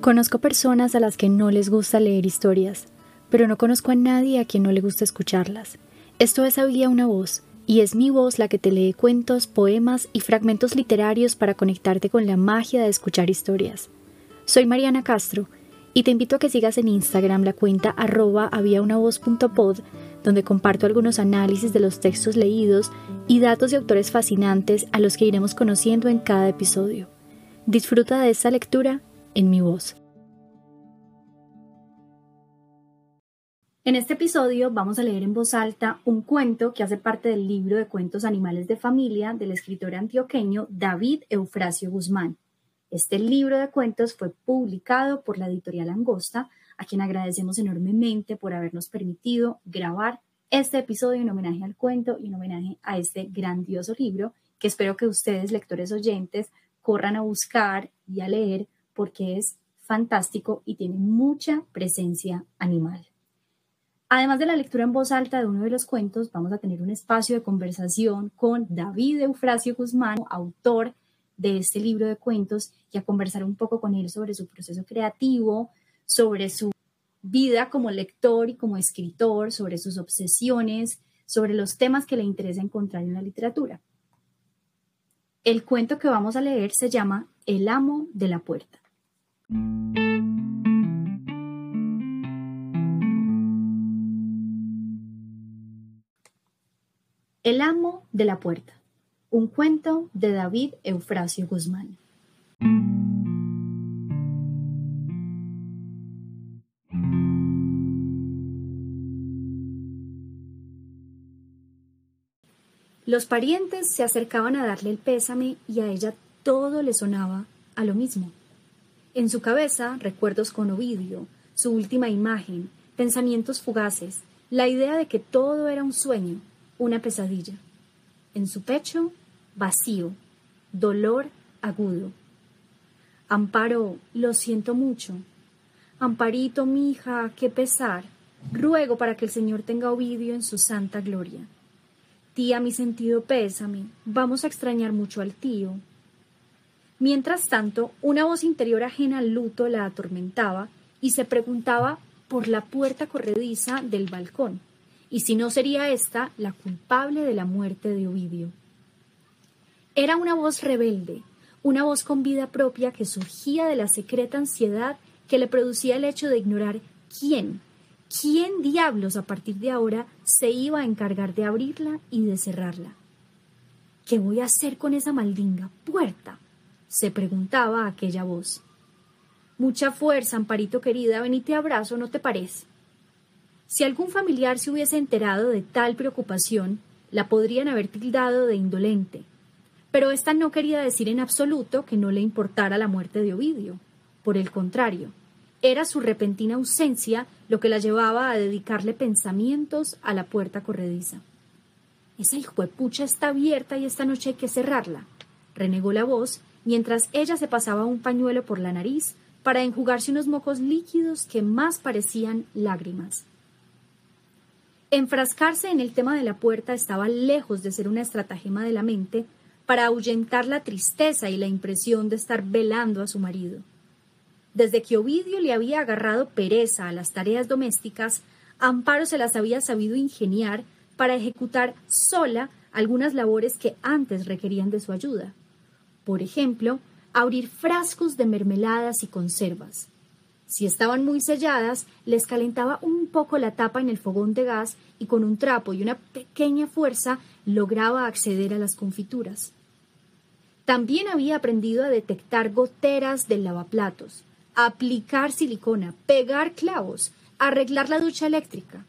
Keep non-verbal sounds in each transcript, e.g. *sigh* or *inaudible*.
Conozco personas a las que no les gusta leer historias, pero no conozco a nadie a quien no le gusta escucharlas. Esto es Había una voz, y es mi voz la que te lee cuentos, poemas y fragmentos literarios para conectarte con la magia de escuchar historias. Soy Mariana Castro, y te invito a que sigas en Instagram la cuenta arroba habiaunavoz.pod, donde comparto algunos análisis de los textos leídos y datos de autores fascinantes a los que iremos conociendo en cada episodio. Disfruta de esta lectura en mi voz. En este episodio vamos a leer en voz alta un cuento que hace parte del libro de cuentos animales de familia del escritor antioqueño David Eufrasio Guzmán. Este libro de cuentos fue publicado por la editorial Angosta, a quien agradecemos enormemente por habernos permitido grabar este episodio en homenaje al cuento y en homenaje a este grandioso libro que espero que ustedes, lectores oyentes, corran a buscar y a leer porque es fantástico y tiene mucha presencia animal. Además de la lectura en voz alta de uno de los cuentos, vamos a tener un espacio de conversación con David Eufrasio Guzmán, autor de este libro de cuentos, y a conversar un poco con él sobre su proceso creativo, sobre su vida como lector y como escritor, sobre sus obsesiones, sobre los temas que le interesa encontrar en la literatura. El cuento que vamos a leer se llama El amo de la puerta. El amo de la puerta. Un cuento de David Eufrasio Guzmán. Los parientes se acercaban a darle el pésame y a ella todo le sonaba a lo mismo. En su cabeza, recuerdos con Ovidio, su última imagen, pensamientos fugaces, la idea de que todo era un sueño, una pesadilla. En su pecho, vacío, dolor agudo. Amparo, lo siento mucho. Amparito, mi hija, qué pesar. Ruego para que el Señor tenga Ovidio en su santa gloria. Tía, mi sentido pésame. Vamos a extrañar mucho al tío. Mientras tanto, una voz interior ajena al luto la atormentaba y se preguntaba por la puerta corrediza del balcón, y si no sería ésta la culpable de la muerte de Ovidio. Era una voz rebelde, una voz con vida propia que surgía de la secreta ansiedad que le producía el hecho de ignorar quién, quién diablos a partir de ahora se iba a encargar de abrirla y de cerrarla. ¿Qué voy a hacer con esa maldinga puerta? Se preguntaba aquella voz. Mucha fuerza, Amparito querida, ven y te abrazo, ¿no te parece? Si algún familiar se hubiese enterado de tal preocupación, la podrían haber tildado de indolente, pero ésta no quería decir en absoluto que no le importara la muerte de Ovidio. Por el contrario, era su repentina ausencia lo que la llevaba a dedicarle pensamientos a la puerta corrediza. Esa hijuepucha está abierta y esta noche hay que cerrarla, renegó la voz mientras ella se pasaba un pañuelo por la nariz para enjugarse unos mocos líquidos que más parecían lágrimas. Enfrascarse en el tema de la puerta estaba lejos de ser una estratagema de la mente para ahuyentar la tristeza y la impresión de estar velando a su marido. Desde que Ovidio le había agarrado pereza a las tareas domésticas, Amparo se las había sabido ingeniar para ejecutar sola algunas labores que antes requerían de su ayuda. Por ejemplo, abrir frascos de mermeladas y conservas. Si estaban muy selladas, les calentaba un poco la tapa en el fogón de gas y con un trapo y una pequeña fuerza lograba acceder a las confituras. También había aprendido a detectar goteras del lavaplatos, aplicar silicona, pegar clavos, arreglar la ducha eléctrica.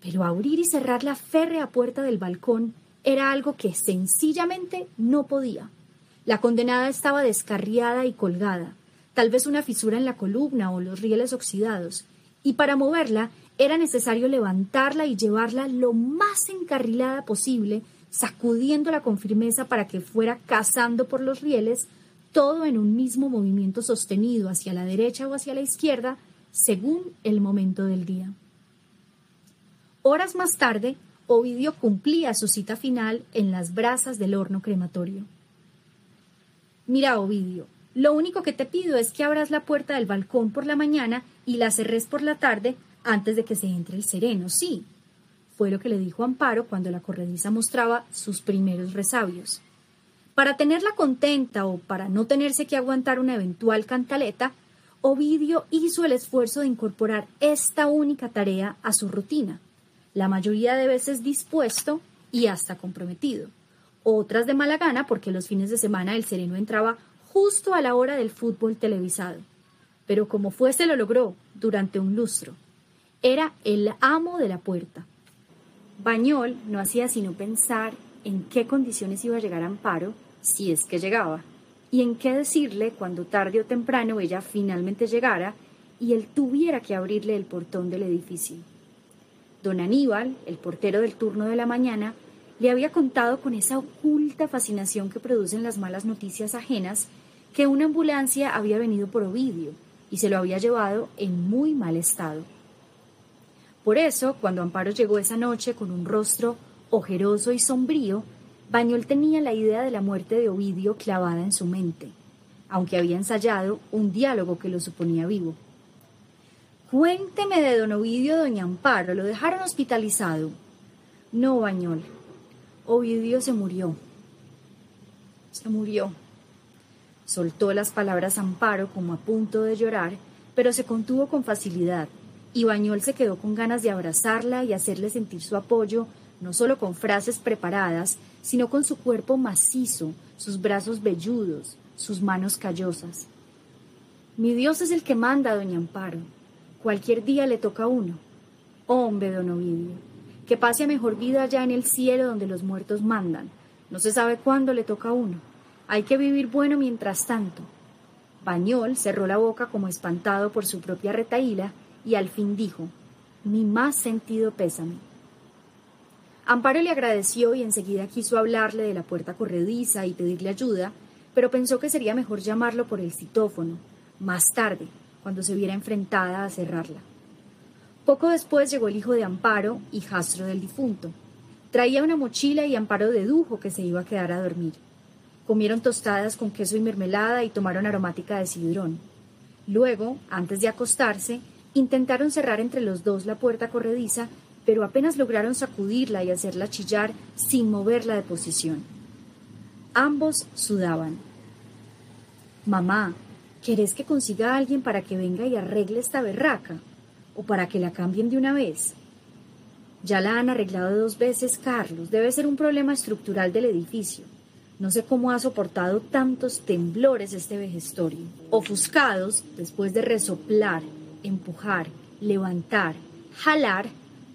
Pero abrir y cerrar la férrea puerta del balcón era algo que sencillamente no podía. La condenada estaba descarriada y colgada, tal vez una fisura en la columna o los rieles oxidados, y para moverla era necesario levantarla y llevarla lo más encarrilada posible, sacudiéndola con firmeza para que fuera cazando por los rieles, todo en un mismo movimiento sostenido hacia la derecha o hacia la izquierda, según el momento del día. Horas más tarde, Ovidio cumplía su cita final en las brasas del horno crematorio. Mira, Ovidio, Lo único que te pido es que abras la puerta del balcón por la mañana y la cerres por la tarde antes de que se entre el sereno, sí. Fue lo que le dijo Amparo cuando la corrediza mostraba sus primeros resabios. Para tenerla contenta o para no tenerse que aguantar una eventual cantaleta, Ovidio hizo el esfuerzo de incorporar esta única tarea a su rutina, la mayoría de veces dispuesto y hasta comprometido, otras de mala gana porque los fines de semana el sereno entraba justo a la hora del fútbol televisado. Pero como fuese lo logró durante un lustro. Era el amo de la puerta. Bañol no hacía sino pensar en qué condiciones iba a llegar Amparo, si es que llegaba, y en qué decirle cuando tarde o temprano ella finalmente llegara y él tuviera que abrirle el portón del edificio. Don Aníbal, el portero del turno de la mañana, le había contado con esa oculta fascinación que producen las malas noticias ajenas que una ambulancia había venido por Ovidio y se lo había llevado en muy mal estado. Por eso, cuando Amparo llegó esa noche con un rostro ojeroso y sombrío, Bañol tenía la idea de la muerte de Ovidio clavada en su mente, aunque había ensayado un diálogo que lo suponía vivo. Cuénteme de don Ovidio, doña Amparo, lo dejaron hospitalizado. No, Bañol. Ovidio se murió. Se murió. Soltó las palabras Amparo como a punto de llorar, pero se contuvo con facilidad, y Bañol se quedó con ganas de abrazarla y hacerle sentir su apoyo, no solo con frases preparadas, sino con su cuerpo macizo, sus brazos velludos, sus manos callosas. Mi Dios es el que manda, doña Amparo. Cualquier día le toca a uno. Hombre, don Ovidio, que pase a mejor vida allá en el cielo donde los muertos mandan. No se sabe cuándo le toca a uno. Hay que vivir bueno mientras tanto. Bañol cerró la boca como espantado por su propia retaíla y al fin dijo, mi más sentido pésame. Amparo le agradeció y enseguida quiso hablarle de la puerta corrediza y pedirle ayuda, pero pensó que sería mejor llamarlo por el citófono, más tarde, cuando se viera enfrentada a cerrarla. Poco después llegó el hijo de Amparo, hijastro del difunto. Traía una mochila y Amparo dedujo que se iba a quedar a dormir. Comieron tostadas con queso y mermelada y tomaron aromática de sidrón. Luego, antes de acostarse, intentaron cerrar entre los dos la puerta corrediza, pero apenas lograron sacudirla y hacerla chillar sin moverla de posición. Ambos sudaban. Mamá, ¿querés que consiga a alguien para que venga y arregle esta berraca? ¿O para que la cambien de una vez? Ya la han arreglado dos veces, Carlos. Debe ser un problema estructural del edificio. No sé cómo ha soportado tantos temblores este vejestorio. Ofuscados, después de resoplar, empujar, levantar, jalar,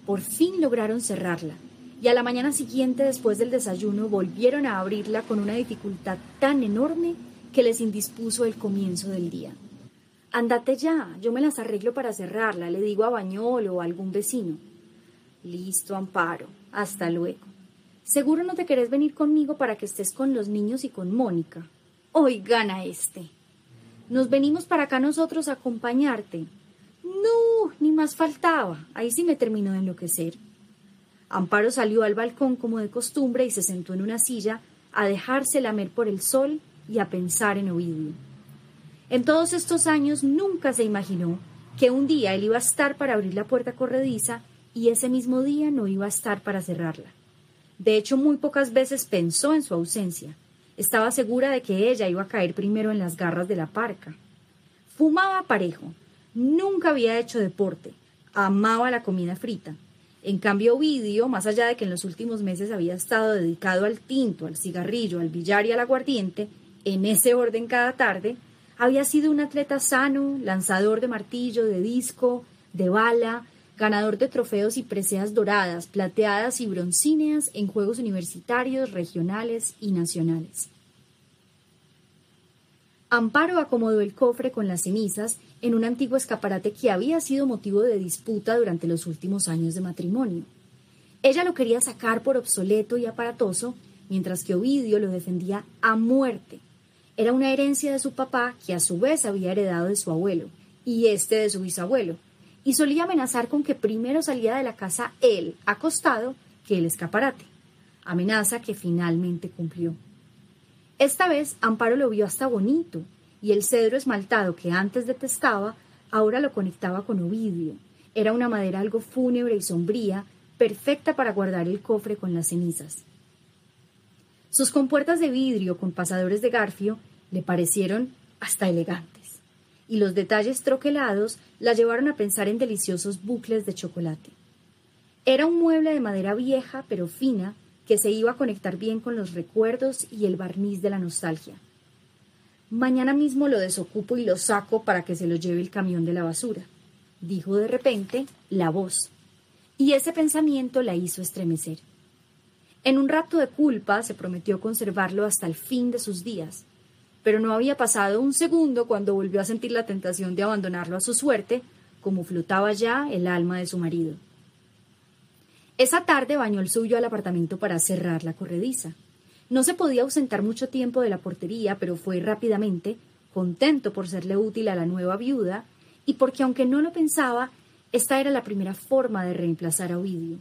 por fin lograron cerrarla. Y a la mañana siguiente, después del desayuno, volvieron a abrirla con una dificultad tan enorme que les indispuso el comienzo del día. Andate ya, yo me las arreglo para cerrarla, le digo a Bañol o a algún vecino. Listo, Amparo, hasta luego. Seguro no te querés venir conmigo para que estés con los niños y con Mónica. Hoy gana este. Nos venimos para acá nosotros a acompañarte. No, ni más faltaba. Ahí sí me terminó de enloquecer. Amparo salió al balcón como de costumbre y se sentó en una silla a dejarse lamer por el sol y a pensar en Ovidio. En todos estos años nunca se imaginó que un día él iba a estar para abrir la puerta corrediza y ese mismo día no iba a estar para cerrarla. De hecho, muy pocas veces pensó en su ausencia. Estaba segura de que ella iba a caer primero en las garras de la parca. Fumaba parejo. Nunca había hecho deporte. Amaba la comida frita. En cambio, Ovidio, más allá de que en los últimos meses había estado dedicado al tinto, al cigarrillo, al billar y al aguardiente, en ese orden cada tarde, había sido un atleta sano, lanzador de martillo, de disco, de bala, ganador de trofeos y preseas doradas, plateadas y broncíneas en Juegos Universitarios, regionales y nacionales. Amparo acomodó el cofre con las cenizas en un antiguo escaparate que había sido motivo de disputa durante los últimos años de matrimonio. Ella lo quería sacar por obsoleto y aparatoso, mientras que Ovidio lo defendía a muerte. Era una herencia de su papá que a su vez había heredado de su abuelo, y este de su bisabuelo, y solía amenazar con que primero salía de la casa él, acostado, que el escaparate. Amenaza que finalmente cumplió. Esta vez Amparo lo vio hasta bonito, y el cedro esmaltado que antes detestaba, ahora lo conectaba con Ovidio. Era una madera algo fúnebre y sombría, perfecta para guardar el cofre con las cenizas. Sus compuertas de vidrio con pasadores de garfio le parecieron hasta elegantes, y los detalles troquelados la llevaron a pensar en deliciosos bucles de chocolate. Era un mueble de madera vieja pero fina que se iba a conectar bien con los recuerdos y el barniz de la nostalgia. Mañana mismo lo desocupo y lo saco para que se lo lleve el camión de la basura, dijo de repente la voz, y ese pensamiento la hizo estremecer. En un rapto de culpa se prometió conservarlo hasta el fin de sus días, pero no había pasado un segundo cuando volvió a sentir la tentación de abandonarlo a su suerte, como flotaba ya el alma de su marido. Esa tarde bañó el suyo al apartamento para cerrar la corrediza. No se podía ausentar mucho tiempo de la portería, pero fue rápidamente, contento por serle útil a la nueva viuda y porque, aunque no lo pensaba, esta era la primera forma de reemplazar a Ovidio.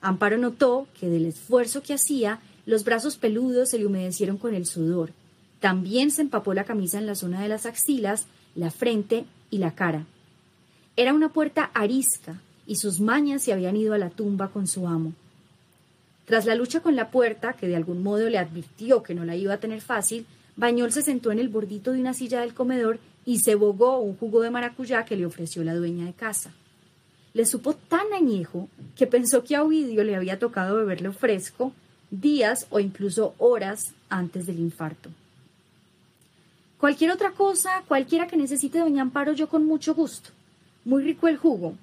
Amparo notó que del esfuerzo que hacía, los brazos peludos se le humedecieron con el sudor. También se empapó la camisa en la zona de las axilas, la frente y la cara. Era una puerta arisca, y sus mañas se habían ido a la tumba con su amo. Tras la lucha con la puerta, que de algún modo le advirtió que no la iba a tener fácil, Bañol se sentó en el bordito de una silla del comedor y se bogó un jugo de maracuyá que le ofreció la dueña de casa le supo tan añejo que pensó que a Ovidio le había tocado beberlo fresco días o incluso horas antes del infarto. Cualquier otra cosa, cualquiera que necesite doña Amparo, yo con mucho gusto. Muy rico el jugo.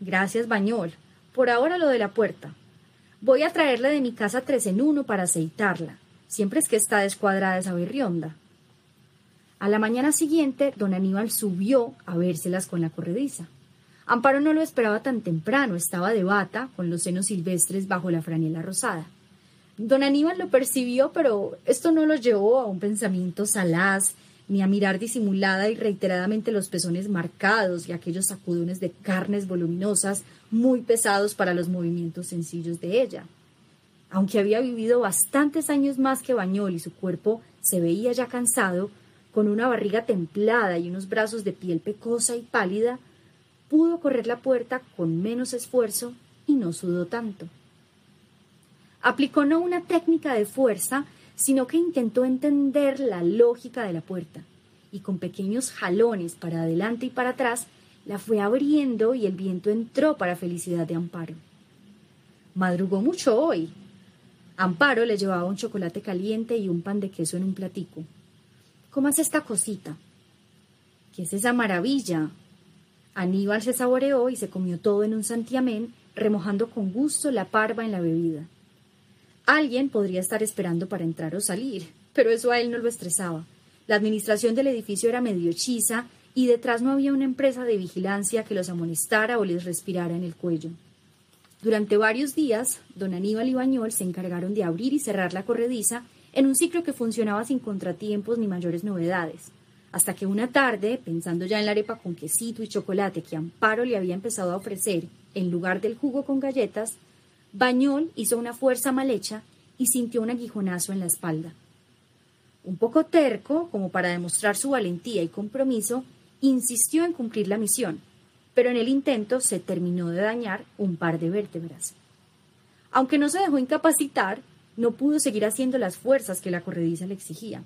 Gracias, Bañol. Por ahora lo de la puerta. Voy a traerle de mi casa tres en uno para aceitarla. Siempre es que está descuadrada esa berrionda. A la mañana siguiente, don Aníbal subió a vérselas con la corrediza. Amparo no lo esperaba tan temprano, estaba de bata, con los senos silvestres bajo la franela rosada. Don Aníbal lo percibió, pero esto no lo llevó a un pensamiento salaz, ni a mirar disimulada y reiteradamente los pezones marcados y aquellos sacudones de carnes voluminosas muy pesados para los movimientos sencillos de ella. Aunque había vivido bastantes años más que Bañol y su cuerpo se veía ya cansado, con una barriga templada y unos brazos de piel pecosa y pálida, pudo correr la puerta con menos esfuerzo y no sudó tanto. Aplicó no una técnica de fuerza, sino que intentó entender la lógica de la puerta, y con pequeños jalones para adelante y para atrás, la fue abriendo y el viento entró para felicidad de Amparo. Madrugó mucho hoy. Amparo le llevaba un chocolate caliente y un pan de queso en un platico. ¿Cómo es esta cosita? ¿Qué es esa maravilla? Aníbal se saboreó y se comió todo en un santiamén, remojando con gusto la parva en la bebida. Alguien podría estar esperando para entrar o salir, pero eso a él no lo estresaba. La administración del edificio era medio hechiza y detrás no había una empresa de vigilancia que los amonestara o les respirara en el cuello. Durante varios días, don Aníbal y Bañol se encargaron de abrir y cerrar la corrediza en un ciclo que funcionaba sin contratiempos ni mayores novedades hasta que una tarde, pensando ya en la arepa con quesito y chocolate que Amparo le había empezado a ofrecer en lugar del jugo con galletas, Bañol hizo una fuerza mal hecha y sintió un aguijonazo en la espalda. Un poco terco, como para demostrar su valentía y compromiso, insistió en cumplir la misión, pero en el intento se terminó de dañar un par de vértebras. Aunque no se dejó incapacitar, no pudo seguir haciendo las fuerzas que la corrediza le exigía.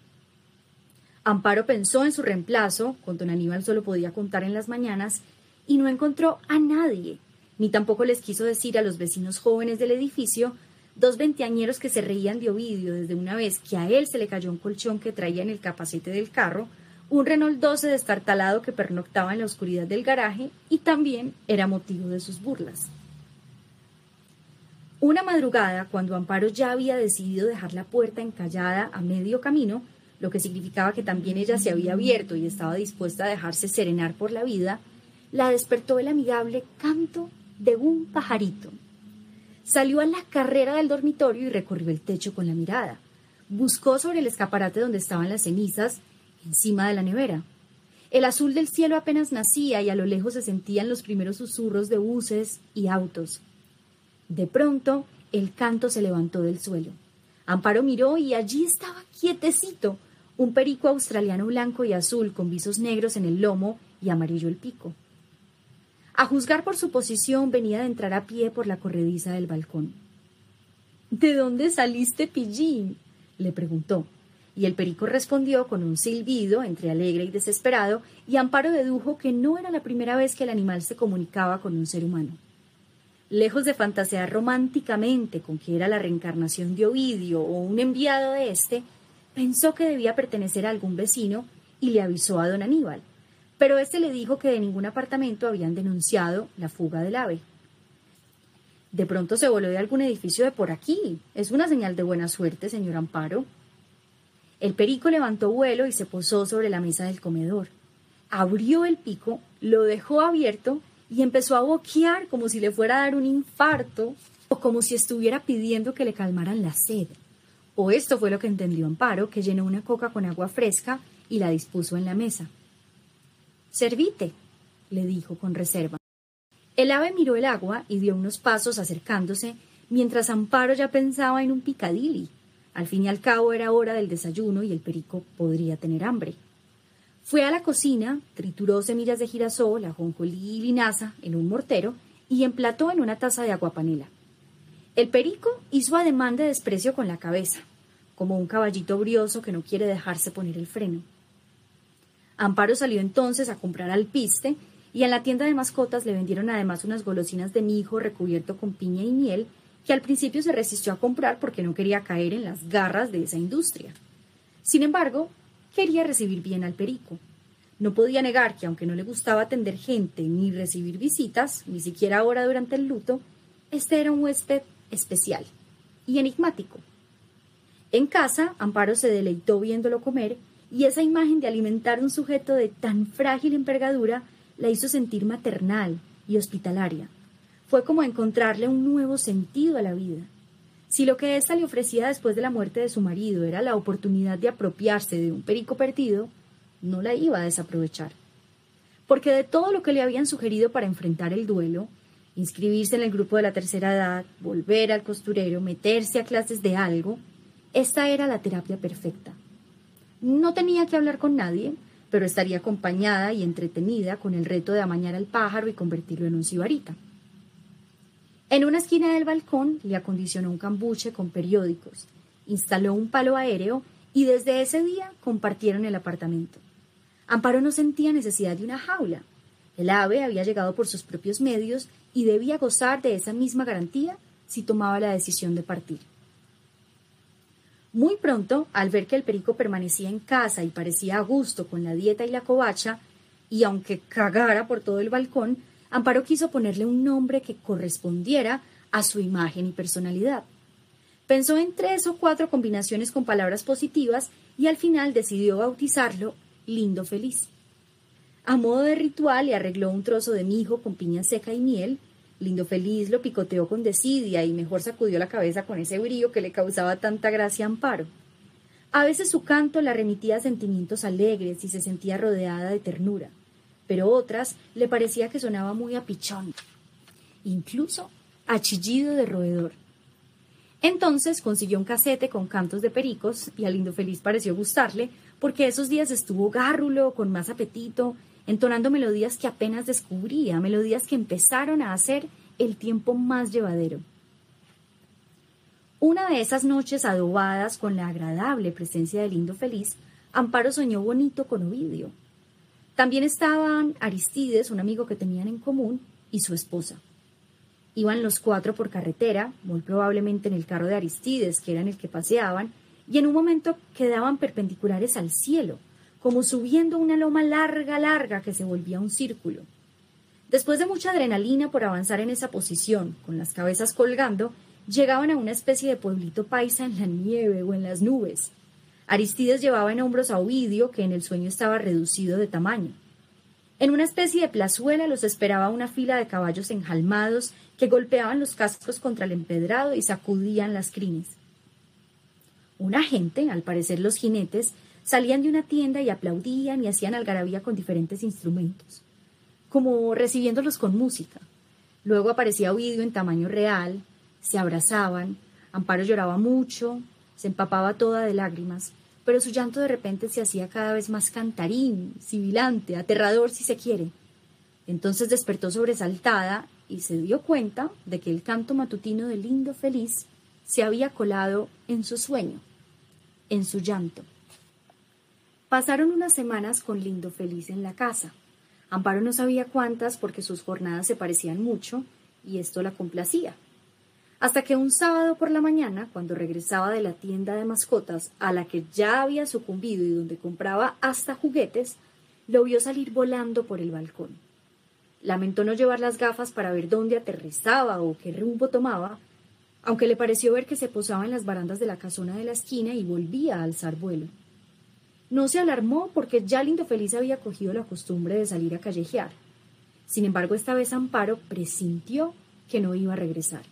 Amparo pensó en su reemplazo, con don Aníbal solo podía contar en las mañanas, y no encontró a nadie, ni tampoco les quiso decir a los vecinos jóvenes del edificio, dos veinteañeros que se reían de Ovidio desde una vez que a él se le cayó un colchón que traía en el capacete del carro, un Renault 12 destartalado que pernoctaba en la oscuridad del garaje y también era motivo de sus burlas. Una madrugada, cuando Amparo ya había decidido dejar la puerta encallada a medio camino, lo que significaba que también ella se había abierto y estaba dispuesta a dejarse serenar por la vida, la despertó el amigable canto de un pajarito. Salió a la carrera del dormitorio y recorrió el techo con la mirada. Buscó sobre el escaparate donde estaban las cenizas, encima de la nevera. El azul del cielo apenas nacía y a lo lejos se sentían los primeros susurros de buses y autos. De pronto, el canto se levantó del suelo. Amparo miró y allí estaba quietecito, un perico australiano blanco y azul con visos negros en el lomo y amarillo el pico. A juzgar por su posición venía de entrar a pie por la corrediza del balcón. ¿De dónde saliste, pillín? le preguntó, y el perico respondió con un silbido entre alegre y desesperado, y Amparo dedujo que no era la primera vez que el animal se comunicaba con un ser humano. Lejos de fantasear románticamente con que era la reencarnación de Ovidio o un enviado de éste, pensó que debía pertenecer a algún vecino y le avisó a don Aníbal, pero éste le dijo que de ningún apartamento habían denunciado la fuga del ave. De pronto se voló de algún edificio de por aquí. Es una señal de buena suerte, señor Amparo. El perico levantó vuelo y se posó sobre la mesa del comedor. Abrió el pico, lo dejó abierto y empezó a boquear como si le fuera a dar un infarto o como si estuviera pidiendo que le calmaran la sed. O esto fue lo que entendió Amparo, que llenó una coca con agua fresca y la dispuso en la mesa. Servite, le dijo con reserva. El ave miró el agua y dio unos pasos acercándose, mientras Amparo ya pensaba en un picadilly. Al fin y al cabo era hora del desayuno y el perico podría tener hambre. Fue a la cocina, trituró semillas de girasol, ajonjolí y linaza en un mortero y emplató en una taza de agua panela. El perico hizo ademán de desprecio con la cabeza, como un caballito brioso que no quiere dejarse poner el freno. Amparo salió entonces a comprar alpiste y en la tienda de mascotas le vendieron además unas golosinas de mijo recubierto con piña y miel que al principio se resistió a comprar porque no quería caer en las garras de esa industria. Sin embargo, quería recibir bien al perico. No podía negar que, aunque no le gustaba atender gente ni recibir visitas, ni siquiera ahora durante el luto, este era un huésped especial y enigmático. En casa, Amparo se deleitó viéndolo comer y esa imagen de alimentar un sujeto de tan frágil envergadura la hizo sentir maternal y hospitalaria fue como encontrarle un nuevo sentido a la vida. Si lo que ésta le ofrecía después de la muerte de su marido era la oportunidad de apropiarse de un perico perdido, no la iba a desaprovechar. Porque de todo lo que le habían sugerido para enfrentar el duelo, inscribirse en el grupo de la tercera edad, volver al costurero, meterse a clases de algo, esta era la terapia perfecta. No tenía que hablar con nadie, pero estaría acompañada y entretenida con el reto de amañar al pájaro y convertirlo en un sibarita. En una esquina del balcón le acondicionó un cambuche con periódicos, instaló un palo aéreo y desde ese día compartieron el apartamento. Amparo no sentía necesidad de una jaula. El ave había llegado por sus propios medios y debía gozar de esa misma garantía si tomaba la decisión de partir. Muy pronto, al ver que el perico permanecía en casa y parecía a gusto con la dieta y la covacha, y aunque cagara por todo el balcón, Amparo quiso ponerle un nombre que correspondiera a su imagen y personalidad. Pensó en tres o cuatro combinaciones con palabras positivas y al final decidió bautizarlo Lindo Feliz. A modo de ritual le arregló un trozo de mijo con piña seca y miel. Lindo Feliz lo picoteó con desidia y mejor sacudió la cabeza con ese brillo que le causaba tanta gracia a Amparo. A veces su canto la remitía a sentimientos alegres y se sentía rodeada de ternura pero otras le parecía que sonaba muy a pichón, incluso a chillido de roedor. Entonces consiguió un casete con cantos de pericos y al lindo feliz pareció gustarle, porque esos días estuvo gárrulo, con más apetito, entonando melodías que apenas descubría, melodías que empezaron a hacer el tiempo más llevadero. Una de esas noches adobadas con la agradable presencia del lindo feliz, Amparo soñó bonito con Ovidio, también estaban Aristides, un amigo que tenían en común, y su esposa. Iban los cuatro por carretera, muy probablemente en el carro de Aristides, que era en el que paseaban, y en un momento quedaban perpendiculares al cielo, como subiendo una loma larga, larga que se volvía un círculo. Después de mucha adrenalina por avanzar en esa posición, con las cabezas colgando, llegaban a una especie de pueblito paisa en la nieve o en las nubes. Aristides llevaba en hombros a Ovidio, que en el sueño estaba reducido de tamaño. En una especie de plazuela los esperaba una fila de caballos enjalmados que golpeaban los cascos contra el empedrado y sacudían las crines. Una gente, al parecer los jinetes, salían de una tienda y aplaudían y hacían algarabía con diferentes instrumentos, como recibiéndolos con música. Luego aparecía Ovidio en tamaño real, se abrazaban, Amparo lloraba mucho, se empapaba toda de lágrimas, pero su llanto de repente se hacía cada vez más cantarín, sibilante, aterrador si se quiere. Entonces despertó sobresaltada y se dio cuenta de que el canto matutino del lindo feliz se había colado en su sueño, en su llanto. Pasaron unas semanas con Lindo Feliz en la casa. Amparo no sabía cuántas porque sus jornadas se parecían mucho y esto la complacía. Hasta que un sábado por la mañana, cuando regresaba de la tienda de mascotas a la que ya había sucumbido y donde compraba hasta juguetes, lo vio salir volando por el balcón. Lamentó no llevar las gafas para ver dónde aterrizaba o qué rumbo tomaba, aunque le pareció ver que se posaba en las barandas de la casona de la esquina y volvía a alzar vuelo. No se alarmó porque ya Lindo Feliz había cogido la costumbre de salir a callejear. Sin embargo, esta vez Amparo presintió que no iba a regresar.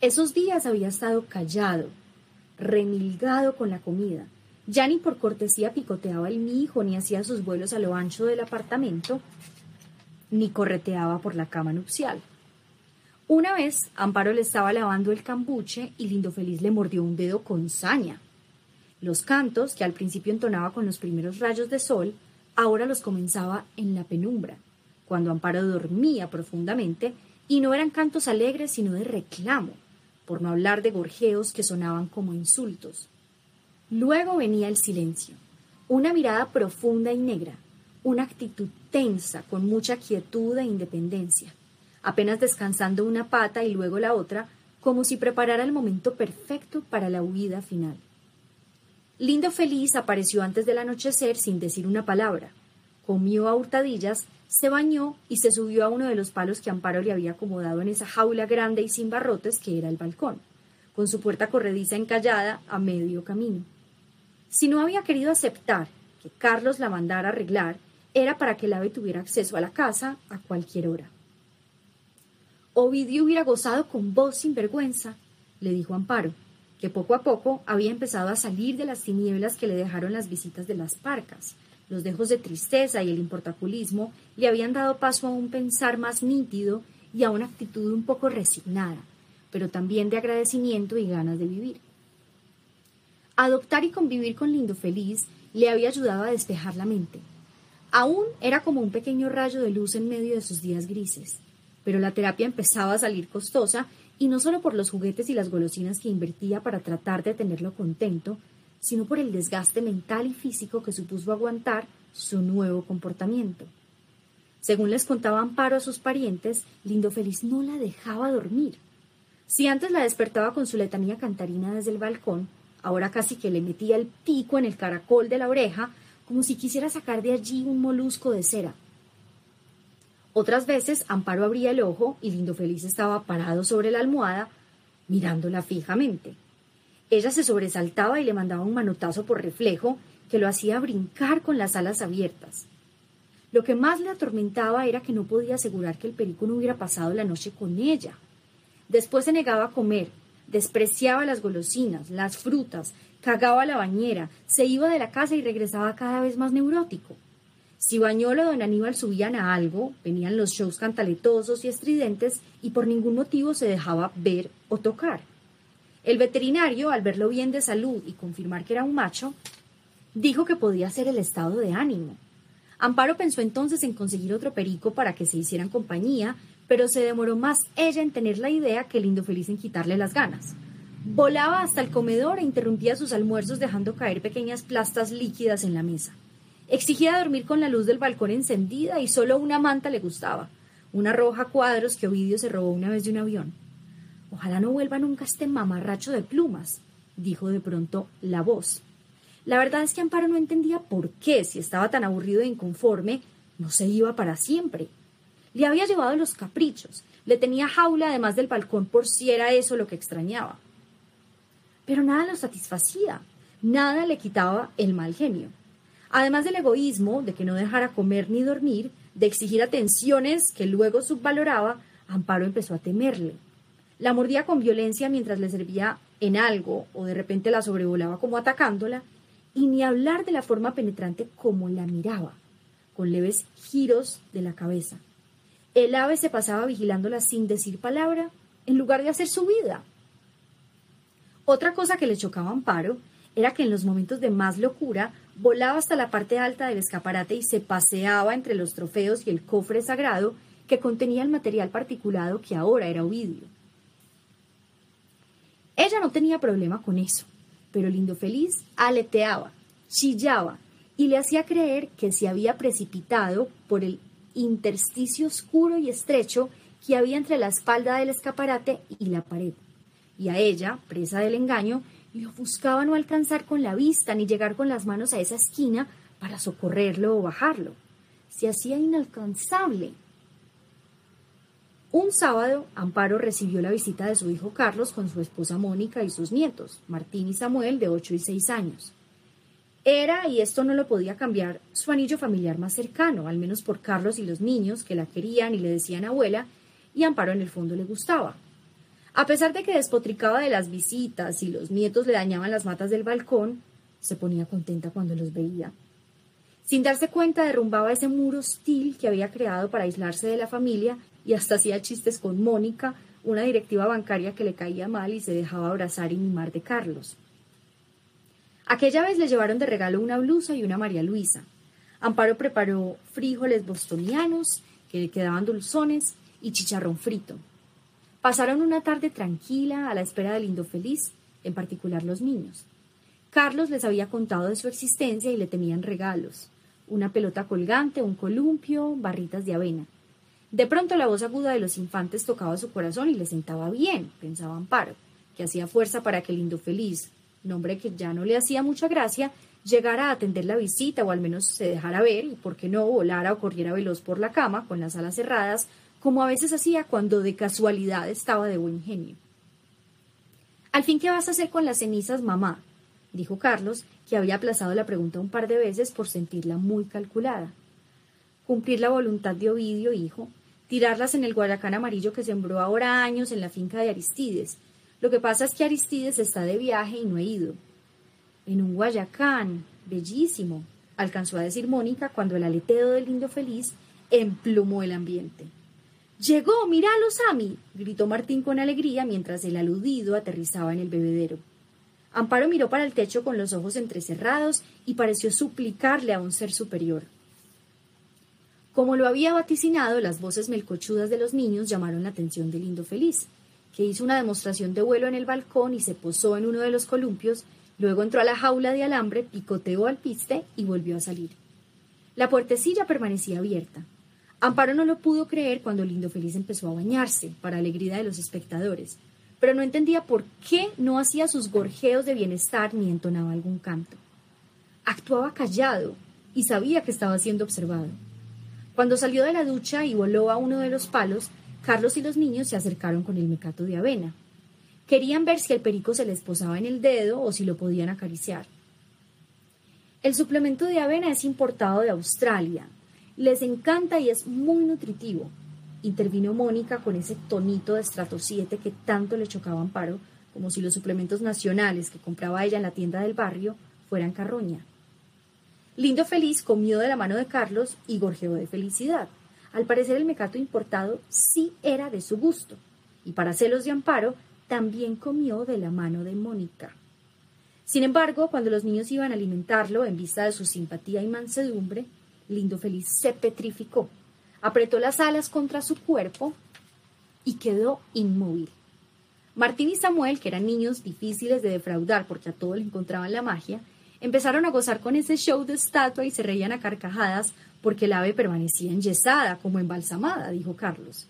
Esos días había estado callado, remilgado con la comida. Ya ni por cortesía picoteaba el mijo, ni hacía sus vuelos a lo ancho del apartamento, ni correteaba por la cama nupcial. Una vez, Amparo le estaba lavando el cambuche y Lindo Feliz le mordió un dedo con saña. Los cantos, que al principio entonaba con los primeros rayos de sol, ahora los comenzaba en la penumbra, cuando Amparo dormía profundamente, y no eran cantos alegres, sino de reclamo, por no hablar de gorjeos que sonaban como insultos. Luego venía el silencio, una mirada profunda y negra, una actitud tensa, con mucha quietud e independencia, apenas descansando una pata y luego la otra, como si preparara el momento perfecto para la huida final. Lindo Feliz apareció antes del anochecer sin decir una palabra. Comió a hurtadillas, se bañó y se subió a uno de los palos que Amparo le había acomodado en esa jaula grande y sin barrotes que era el balcón, con su puerta corrediza encallada a medio camino. Si no había querido aceptar que Carlos la mandara arreglar, era para que el ave tuviera acceso a la casa a cualquier hora. Ovidio hubiera gozado con voz sin vergüenza, le dijo Amparo que poco a poco había empezado a salir de las tinieblas que le dejaron las visitas de las parcas. Los dejos de tristeza y el importaculismo le habían dado paso a un pensar más nítido y a una actitud un poco resignada, pero también de agradecimiento y ganas de vivir. Adoptar y convivir con Lindo Feliz le había ayudado a despejar la mente. Aún era como un pequeño rayo de luz en medio de sus días grises, pero la terapia empezaba a salir costosa y no solo por los juguetes y las golosinas que invertía para tratar de tenerlo contento, sino por el desgaste mental y físico que supuso aguantar su nuevo comportamiento. Según les contaba Amparo a sus parientes, Lindo Feliz no la dejaba dormir. Si antes la despertaba con su letanía cantarina desde el balcón, ahora casi que le metía el pico en el caracol de la oreja, como si quisiera sacar de allí un molusco de cera. Otras veces Amparo abría el ojo y Lindo Feliz estaba parado sobre la almohada, mirándola fijamente. Ella se sobresaltaba y le mandaba un manotazo por reflejo que lo hacía brincar con las alas abiertas. Lo que más le atormentaba era que no podía asegurar que el perico no hubiera pasado la noche con ella. Después se negaba a comer, despreciaba las golosinas, las frutas, cagaba la bañera, se iba de la casa y regresaba cada vez más neurótico. Si Bañolo o don Aníbal subían a algo, venían los shows cantaletosos y estridentes y por ningún motivo se dejaba ver o tocar. El veterinario, al verlo bien de salud y confirmar que era un macho, dijo que podía ser el estado de ánimo. Amparo pensó entonces en conseguir otro perico para que se hicieran compañía, pero se demoró más ella en tener la idea que Lindo Feliz en quitarle las ganas. Volaba hasta el comedor e interrumpía sus almuerzos dejando caer pequeñas plastas líquidas en la mesa. Exigía dormir con la luz del balcón encendida y solo una manta le gustaba, una roja cuadros que Ovidio se robó una vez de un avión. Ojalá no vuelva nunca este mamarracho de plumas, dijo de pronto la voz. La verdad es que Amparo no entendía por qué, si estaba tan aburrido e inconforme, no se iba para siempre. Le había llevado los caprichos, le tenía jaula además del balcón por si era eso lo que extrañaba. Pero nada lo satisfacía, nada le quitaba el mal genio. Además del egoísmo, de que no dejara comer ni dormir, de exigir atenciones que luego subvaloraba, Amparo empezó a temerle. La mordía con violencia mientras le servía en algo o de repente la sobrevolaba como atacándola, y ni hablar de la forma penetrante como la miraba, con leves giros de la cabeza. El ave se pasaba vigilándola sin decir palabra, en lugar de hacer su vida. Otra cosa que le chocaba a Amparo era que en los momentos de más locura volaba hasta la parte alta del escaparate y se paseaba entre los trofeos y el cofre sagrado que contenía el material particulado que ahora era Ovidio. Ella no tenía problema con eso, pero Lindo Feliz aleteaba, chillaba y le hacía creer que se había precipitado por el intersticio oscuro y estrecho que había entre la espalda del escaparate y la pared. Y a ella, presa del engaño, le ofuscaba no alcanzar con la vista ni llegar con las manos a esa esquina para socorrerlo o bajarlo. Se hacía inalcanzable. Un sábado, Amparo recibió la visita de su hijo Carlos con su esposa Mónica y sus nietos, Martín y Samuel, de 8 y 6 años. Era, y esto no lo podía cambiar, su anillo familiar más cercano, al menos por Carlos y los niños, que la querían y le decían abuela, y Amparo en el fondo le gustaba. A pesar de que despotricaba de las visitas y los nietos le dañaban las matas del balcón, se ponía contenta cuando los veía. Sin darse cuenta, derrumbaba ese muro hostil que había creado para aislarse de la familia y hasta hacía chistes con Mónica, una directiva bancaria que le caía mal y se dejaba abrazar y mimar de Carlos. Aquella vez le llevaron de regalo una blusa y una María Luisa. Amparo preparó frijoles bostonianos, que le quedaban dulzones, y chicharrón frito. Pasaron una tarde tranquila a la espera del lindo feliz, en particular los niños. Carlos les había contado de su existencia y le temían regalos, una pelota colgante, un columpio, barritas de avena. De pronto la voz aguda de los infantes tocaba su corazón y le sentaba bien, pensaba Amparo, que hacía fuerza para que Lindo Feliz, nombre que ya no le hacía mucha gracia, llegara a atender la visita o al menos se dejara ver y, por qué no, volara o corriera veloz por la cama con las alas cerradas, como a veces hacía cuando de casualidad estaba de buen genio. Al fin, ¿qué vas a hacer con las cenizas, mamá? dijo Carlos, que había aplazado la pregunta un par de veces por sentirla muy calculada. Cumplir la voluntad de Ovidio, hijo, tirarlas en el guayacán amarillo que sembró ahora años en la finca de Aristides. Lo que pasa es que Aristides está de viaje y no he ido. En un guayacán, bellísimo, alcanzó a decir Mónica cuando el aleteo del lindo feliz emplumó el ambiente. Llegó, míralo, Sammy, gritó Martín con alegría mientras el aludido aterrizaba en el bebedero. Amparo miró para el techo con los ojos entrecerrados y pareció suplicarle a un ser superior. Como lo había vaticinado, las voces melcochudas de los niños llamaron la atención del lindo feliz, que hizo una demostración de vuelo en el balcón y se posó en uno de los columpios, luego entró a la jaula de alambre, picoteó al piste y volvió a salir. La puertecilla permanecía abierta. Amparo no lo pudo creer cuando Lindo Feliz empezó a bañarse, para alegría de los espectadores, pero no entendía por qué no hacía sus gorjeos de bienestar ni entonaba algún canto. Actuaba callado y sabía que estaba siendo observado. Cuando salió de la ducha y voló a uno de los palos, Carlos y los niños se acercaron con el mecato de avena. Querían ver si el perico se les posaba en el dedo o si lo podían acariciar. El suplemento de avena es importado de Australia. Les encanta y es muy nutritivo. Intervino Mónica con ese tonito de estrato 7 que tanto le chocaba a Amparo, como si los suplementos nacionales que compraba ella en la tienda del barrio fueran carroña. Lindo Feliz comió de la mano de Carlos y gorjeó de felicidad. Al parecer el mecato importado sí era de su gusto, y para celos de Amparo también comió de la mano de Mónica. Sin embargo, cuando los niños iban a alimentarlo en vista de su simpatía y mansedumbre, Lindo Feliz se petrificó, apretó las alas contra su cuerpo y quedó inmóvil. Martín y Samuel, que eran niños difíciles de defraudar porque a todos le encontraban la magia, Empezaron a gozar con ese show de estatua y se reían a carcajadas porque el ave permanecía enyesada, como embalsamada, dijo Carlos.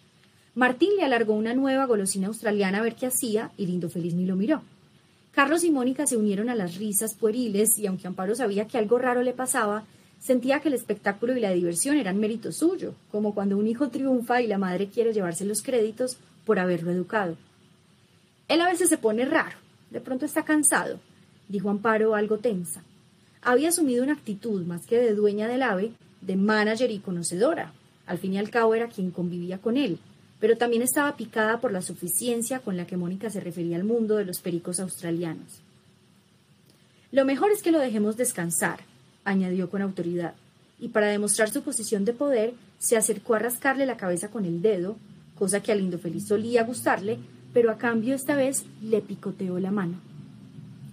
Martín le alargó una nueva golosina australiana a ver qué hacía y Lindo Feliz ni lo miró. Carlos y Mónica se unieron a las risas pueriles y aunque Amparo sabía que algo raro le pasaba, sentía que el espectáculo y la diversión eran mérito suyo, como cuando un hijo triunfa y la madre quiere llevarse los créditos por haberlo educado. Él a veces se pone raro, de pronto está cansado, dijo Amparo algo tensa. Había asumido una actitud más que de dueña del ave, de manager y conocedora. Al fin y al cabo era quien convivía con él, pero también estaba picada por la suficiencia con la que Mónica se refería al mundo de los pericos australianos. Lo mejor es que lo dejemos descansar, añadió con autoridad, y para demostrar su posición de poder, se acercó a rascarle la cabeza con el dedo, cosa que al lindo feliz solía gustarle, pero a cambio esta vez le picoteó la mano.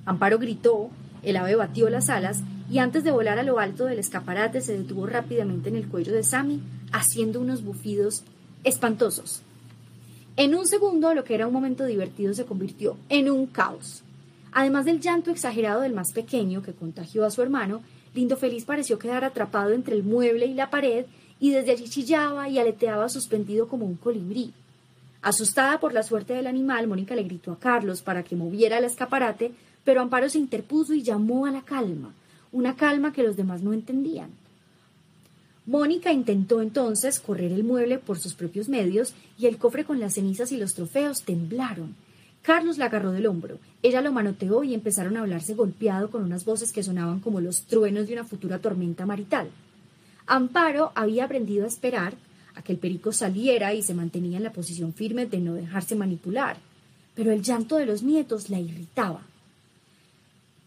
Amparo gritó, El ave batió las alas y antes de volar a lo alto del escaparate se detuvo rápidamente en el cuello de Sammy, haciendo unos bufidos espantosos. En un segundo, lo que era un momento divertido se convirtió en un caos. Además del llanto exagerado del más pequeño, que contagió a su hermano, Lindo Feliz pareció quedar atrapado entre el mueble y la pared y desde allí chillaba y aleteaba suspendido como un colibrí. Asustada por la suerte del animal, Mónica le gritó a Carlos para que moviera el escaparate, pero Amparo se interpuso y llamó a la calma, una calma que los demás no entendían. Mónica intentó entonces correr el mueble por sus propios medios y el cofre con las cenizas y los trofeos temblaron. Carlos la agarró del hombro. Ella lo manoteó y empezaron a hablarse golpeado con unas voces que sonaban como los truenos de una futura tormenta marital. Amparo había aprendido a esperar a que el perico saliera y se mantenía en la posición firme de no dejarse manipular. Pero el llanto de los nietos la irritaba.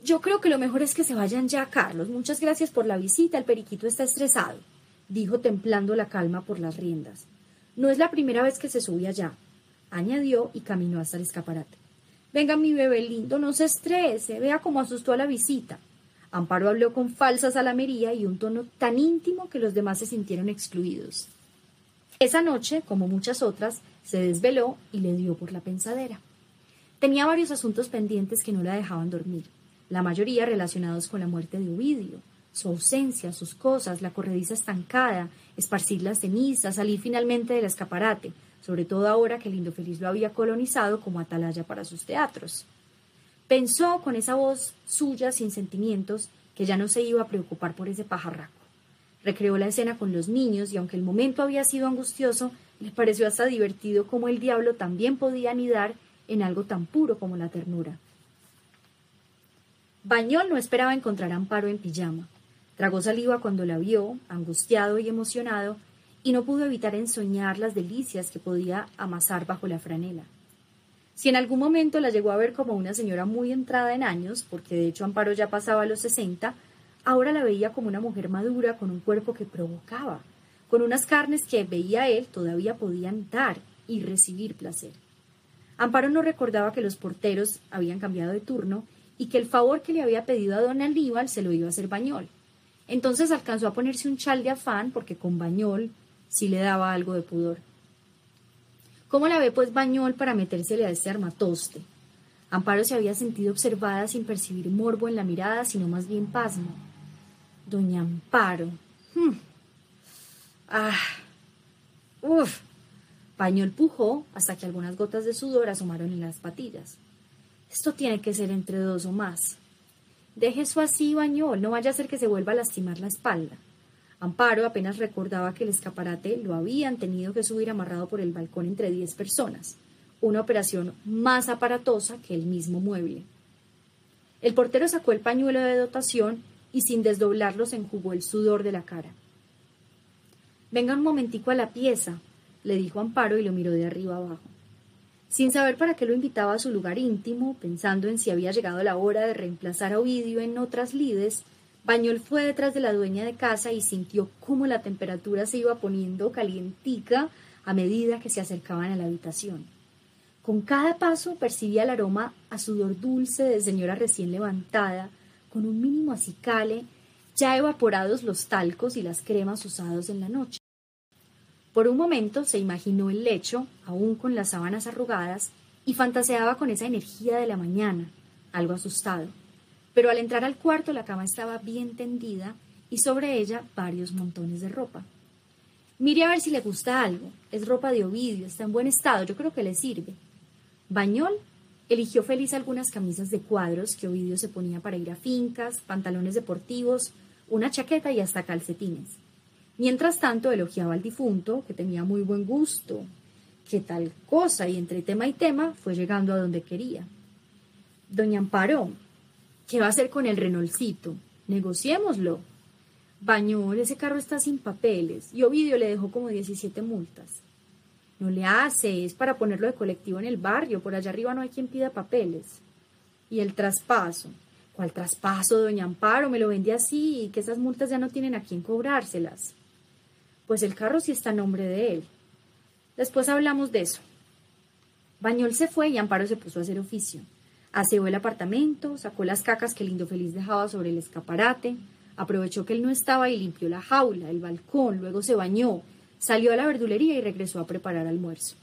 Yo creo que lo mejor es que se vayan ya, Carlos. Muchas gracias por la visita. El periquito está estresado, dijo templando la calma por las riendas. No es la primera vez que se sube allá, añadió y caminó hasta el escaparate. Venga, mi bebé lindo, no se estrese, vea cómo asustó a la visita. Amparo habló con falsa salamería y un tono tan íntimo que los demás se sintieron excluidos. Esa noche, como muchas otras, se desveló y le dio por la pensadera. Tenía varios asuntos pendientes que no la dejaban dormir, la mayoría relacionados con la muerte de Ovidio, su ausencia, sus cosas, la corrediza estancada, esparcir las cenizas, salir finalmente del escaparate, sobre todo ahora que Lindo Feliz lo había colonizado como atalaya para sus teatros. Pensó con esa voz suya sin sentimientos que ya no se iba a preocupar por ese pajarraco. Recreó la escena con los niños y aunque el momento había sido angustioso, le pareció hasta divertido como el diablo también podía anidar en algo tan puro como la ternura. Bañol no esperaba encontrar Amparo en pijama. Tragó saliva cuando la vio, angustiado y emocionado, y no pudo evitar ensoñar las delicias que podía amasar bajo la franela. Si en algún momento la llegó a ver como una señora muy entrada en años, porque de hecho Amparo ya pasaba los sesenta, ahora la veía como una mujer madura con un cuerpo que provocaba, con unas carnes que veía él todavía podían dar y recibir placer. Amparo no recordaba que los porteros habían cambiado de turno y que el favor que le había pedido a don Aníbal se lo iba a hacer Bañol. Entonces alcanzó a ponerse un chal de afán porque con Bañol sí le daba algo de pudor. ¿Cómo la ve pues Bañol para metérsele a este armatoste? Amparo se había sentido observada sin percibir morbo en la mirada, sino más bien pasmo. Doña Amparo. Hmm. Ah. Uf. Bañol pujó hasta que algunas gotas de sudor asomaron en las patillas. Esto tiene que ser entre dos o más. Deje eso así, Bañol, no vaya a ser que se vuelva a lastimar la espalda. Amparo apenas recordaba que el escaparate lo habían tenido que subir amarrado por el balcón entre diez personas, una operación más aparatosa que el mismo mueble. El portero sacó el pañuelo de dotación y sin desdoblarlo se enjugó el sudor de la cara. Venga un momentico a la pieza, le dijo Amparo y lo miró de arriba abajo. Sin saber para qué lo invitaba a su lugar íntimo, pensando en si había llegado la hora de reemplazar a Ovidio en otras lides, Bañol fue detrás de la dueña de casa y sintió cómo la temperatura se iba poniendo calientica a medida que se acercaban a la habitación. Con cada paso percibía el aroma a sudor dulce de señora recién levantada, con un mínimo acicale, ya evaporados los talcos y las cremas usados en la noche. Por un momento se imaginó el lecho, aún con las sábanas arrugadas, y fantaseaba con esa energía de la mañana, algo asustado pero al entrar al cuarto la cama estaba bien tendida y sobre ella varios montones de ropa. Mire a ver si le gusta algo. Es ropa de Ovidio, está en buen estado, yo creo que le sirve. Bañol eligió feliz algunas camisas de cuadros que Ovidio se ponía para ir a fincas, pantalones deportivos, una chaqueta y hasta calcetines. Mientras tanto elogiaba al difunto, que tenía muy buen gusto, que tal cosa, y entre tema y tema fue llegando a donde quería. Doña Amparo, ¿Qué va a hacer con el Renolcito? Negociémoslo. Bañol, ese carro está sin papeles y Ovidio le dejó como 17 multas. No le hace, es para ponerlo de colectivo en el barrio, por allá arriba no hay quien pida papeles. Y el traspaso. ¿Cuál traspaso, doña Amparo? Me lo vende así y que esas multas ya no tienen a quién cobrárselas. Pues el carro sí está a nombre de él. Después hablamos de eso. Bañol se fue y Amparo se puso a hacer oficio. Aseó el apartamento, sacó las cacas que el lindo feliz dejaba sobre el escaparate, aprovechó que él no estaba y limpió la jaula, el balcón, luego se bañó, salió a la verdulería y regresó a preparar almuerzo.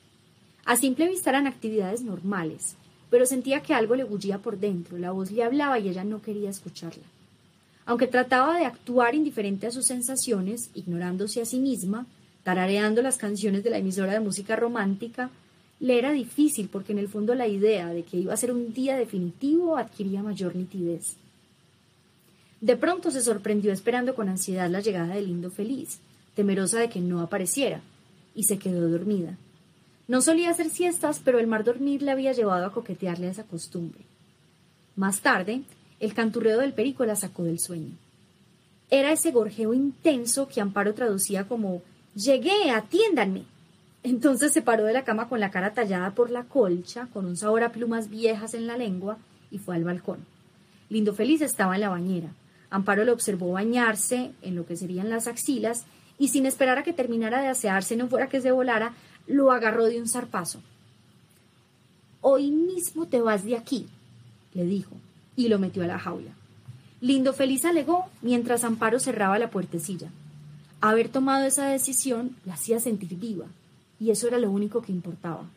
A simple vista eran actividades normales, pero sentía que algo le bullía por dentro, la voz le hablaba y ella no quería escucharla. Aunque trataba de actuar indiferente a sus sensaciones, ignorándose a sí misma, tarareando las canciones de la emisora de música romántica, le era difícil porque en el fondo la idea de que iba a ser un día definitivo adquiría mayor nitidez. De pronto se sorprendió esperando con ansiedad la llegada del lindo feliz, temerosa de que no apareciera, y se quedó dormida. No solía hacer siestas, pero el mar dormir le había llevado a coquetearle a esa costumbre. Más tarde, el canturreo del perico la sacó del sueño. Era ese gorjeo intenso que Amparo traducía como Llegué, atiéndanme. Entonces se paró de la cama con la cara tallada por la colcha, con un sabor a plumas viejas en la lengua, y fue al balcón. Lindo Feliz estaba en la bañera. Amparo lo observó bañarse en lo que serían las axilas, y sin esperar a que terminara de asearse, no fuera que se volara, lo agarró de un zarpazo. Hoy mismo te vas de aquí, le dijo, y lo metió a la jaula. Lindo Feliz alegó mientras Amparo cerraba la puertecilla. Haber tomado esa decisión la hacía sentir viva, y eso era lo único que importaba.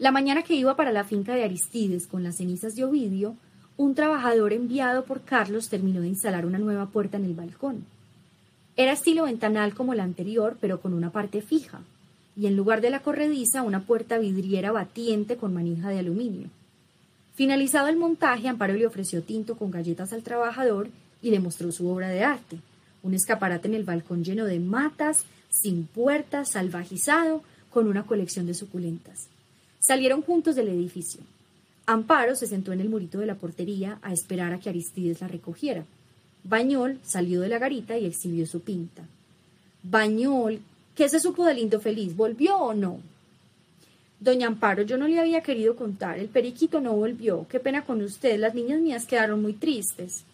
La mañana que iba para la finca de Aristides con las cenizas de Ovidio, un trabajador enviado por Carlos terminó de instalar una nueva puerta en el balcón. Era estilo ventanal como la anterior, pero con una parte fija, y en lugar de la corrediza una puerta vidriera batiente con manija de aluminio. Finalizado el montaje, Amparo le ofreció tinto con galletas al trabajador y le mostró su obra de arte, un escaparate en el balcón lleno de matas, sin puertas, salvajizado, con una colección de suculentas. Salieron juntos del edificio. Amparo se sentó en el murito de la portería a esperar a que Aristides la recogiera. Bañol salió de la garita y exhibió su pinta. Bañol, ¿qué se supo del lindo feliz? ¿Volvió o no? Doña Amparo, yo no le había querido contar. El periquito no volvió. Qué pena con usted. Las niñas mías quedaron muy tristes.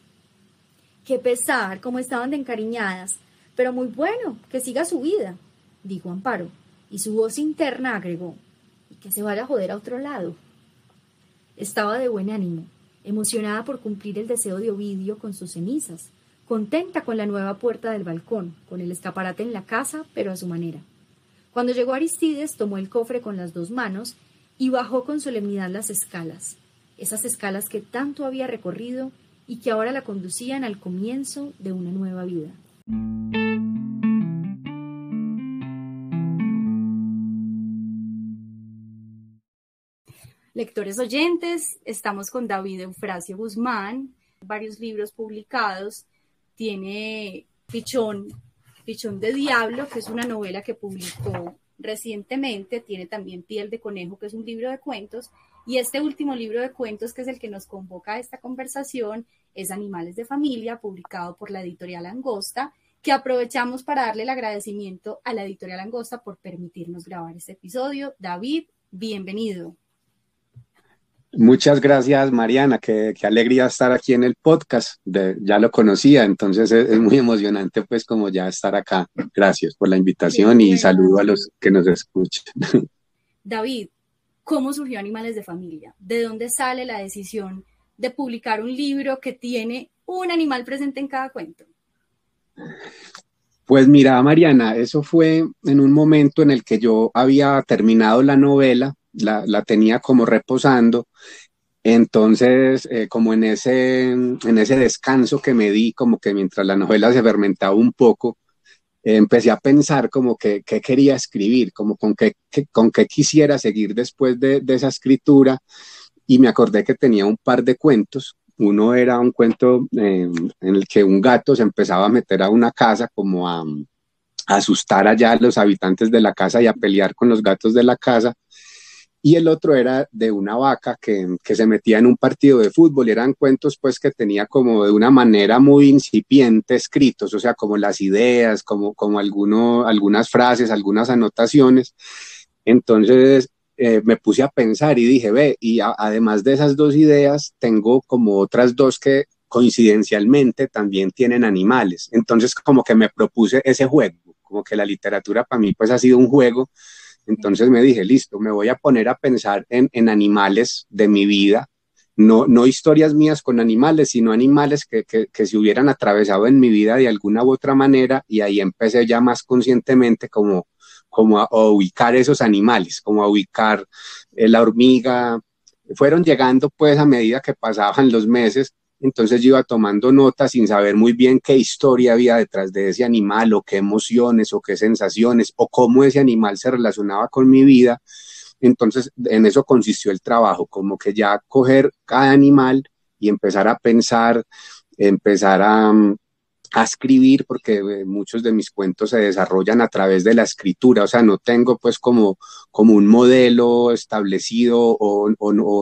Qué pesar, como estaban de encariñadas. Pero muy bueno, que siga su vida, dijo Amparo, y su voz interna agregó, y que se vaya a joder a otro lado. Estaba de buen ánimo, emocionada por cumplir el deseo de Ovidio con sus cenizas, contenta con la nueva puerta del balcón, con el escaparate en la casa, pero a su manera. Cuando llegó Aristides, tomó el cofre con las dos manos y bajó con solemnidad las escalas, esas escalas que tanto había recorrido y que ahora la conducían al comienzo de una nueva vida. Lectores oyentes, estamos con David Eufrasio Guzmán, varios libros publicados. Tiene Pichón, Pichón de Diablo, que es una novela que publicó recientemente. Tiene también Piel de Conejo, que es un libro de cuentos. Y este último libro de cuentos, que es el que nos convoca a esta conversación, es Animales de Familia, publicado por la editorial Angosta, que aprovechamos para darle el agradecimiento a la editorial Angosta por permitirnos grabar este episodio. David, bienvenido. Muchas gracias, Mariana. Qué, alegría estar aquí en el podcast. ya lo conocía, entonces es, muy emocionante, pues, como ya estar acá. Gracias por la invitación y saludo a los que nos escuchan. *laughs* David, ¿cómo surgió Animales de Familia? ¿De dónde sale la decisión de publicar un libro que tiene un animal presente en cada cuento? Pues mira, Mariana, eso fue en un momento en el que yo había terminado la novela la, tenía como reposando. Entonces, eh, como en ese, en ese descanso que me di, como que mientras la novela se fermentaba un poco, empecé a pensar como que, quería escribir, como con qué, con qué quisiera seguir después de, esa escritura. Y me acordé que tenía un par de cuentos. Uno era un cuento em, en el que un gato se empezaba a meter a una casa como a, a asustar allá a los habitantes de la casa y a pelear con los gatos de la casa y el otro era de una vaca que, se metía en un partido de fútbol eran cuentos pues que tenía como de una manera muy incipiente escritos, o sea, como las ideas, como, como algunas frases, algunas anotaciones. Entonces eh, me puse a pensar y dije, ve, y además de esas dos ideas, tengo como otras dos que coincidencialmente también tienen animales. Entonces como que me propuse ese juego, como que la literatura para mí pues ha sido un juego Entonces me dije, listo, me voy a poner a pensar en, en animales de mi vida, no, no historias mías con animales, sino animales que, que, que, se hubieran atravesado en mi vida de alguna u otra manera y ahí empecé ya más conscientemente como, como a, ubicar esos animales, como a ubicar eh, la hormiga. Fueron llegando pues a medida que pasaban los meses, entonces yo iba tomando notas sin saber muy bien qué historia había detrás de ese animal o qué emociones o qué sensaciones o cómo ese animal se relacionaba con mi vida entonces, en eso consistió el trabajo, como que ya coger cada animal y empezar a pensar, empezar a, a escribir, porque eh, muchos de mis cuentos se desarrollan a través de la escritura, o sea, no tengo pues como, como un modelo establecido o,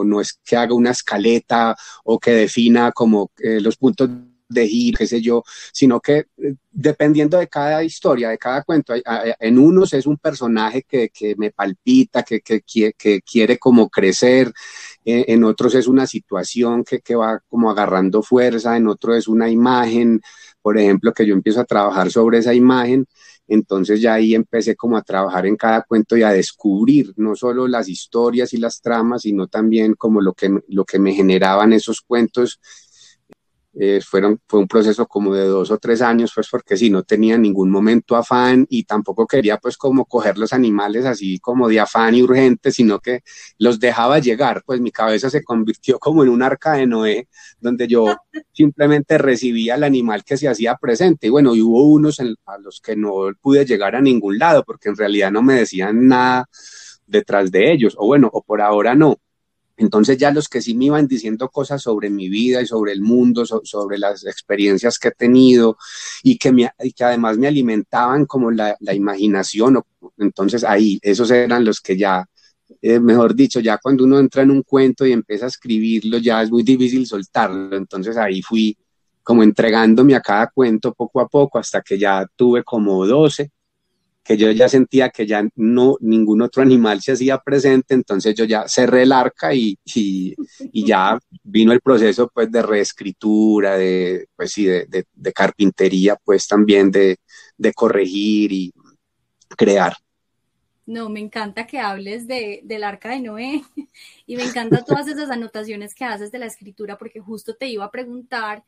no es que haga una escaleta o que defina como eh, los puntos de giro, qué sé yo, sino que eh, dependiendo de cada historia, de cada cuento, en unos es un personaje que, que me palpita, que, que, quiere como crecer, en otros es una situación que, va como agarrando fuerza, en otro es una imagen, por ejemplo, que yo empiezo a trabajar sobre esa imagen. Entonces ya ahí empecé como a trabajar en cada cuento y a descubrir no solo las historias y las tramas, sino también como lo que, lo que me generaban esos cuentos eh, fueron, fue un proceso como de dos o tres años, pues porque si no tenía ningún momento afán y tampoco quería pues como coger los animales así como de afán y urgente, sino que los dejaba llegar, pues mi cabeza se convirtió *laughs* como en un arca de Noé, donde yo *laughs* simplemente recibía el animal que se hacía presente. Y bueno, y hubo unos a los que no pude llegar a ningún lado porque en realidad no me decían nada detrás de ellos, o bueno, o por ahora no, entonces ya los que sí me iban diciendo cosas sobre mi vida y sobre el mundo, sobre las experiencias que he tenido y que, me, y que además me alimentaban como la, imaginación, entonces ahí, esos eran los que ya, eh, mejor dicho, ya cuando uno entra en un cuento y empieza a escribirlo, ya es muy difícil soltarlo, entonces ahí fui como entregándome a cada cuento poco a poco hasta que ya tuve como 12 que yo ya sentía que ya no, ningún otro animal se hacía presente, entonces yo ya cerré el arca y, y, ya vino el proceso pues de reescritura, de, pues sí, de, carpintería, pues también de, de corregir y crear. No, me encanta que hables de, del arca de Noé *laughs* y me encantan todas esas anotaciones que haces de la escritura porque justo te iba a preguntar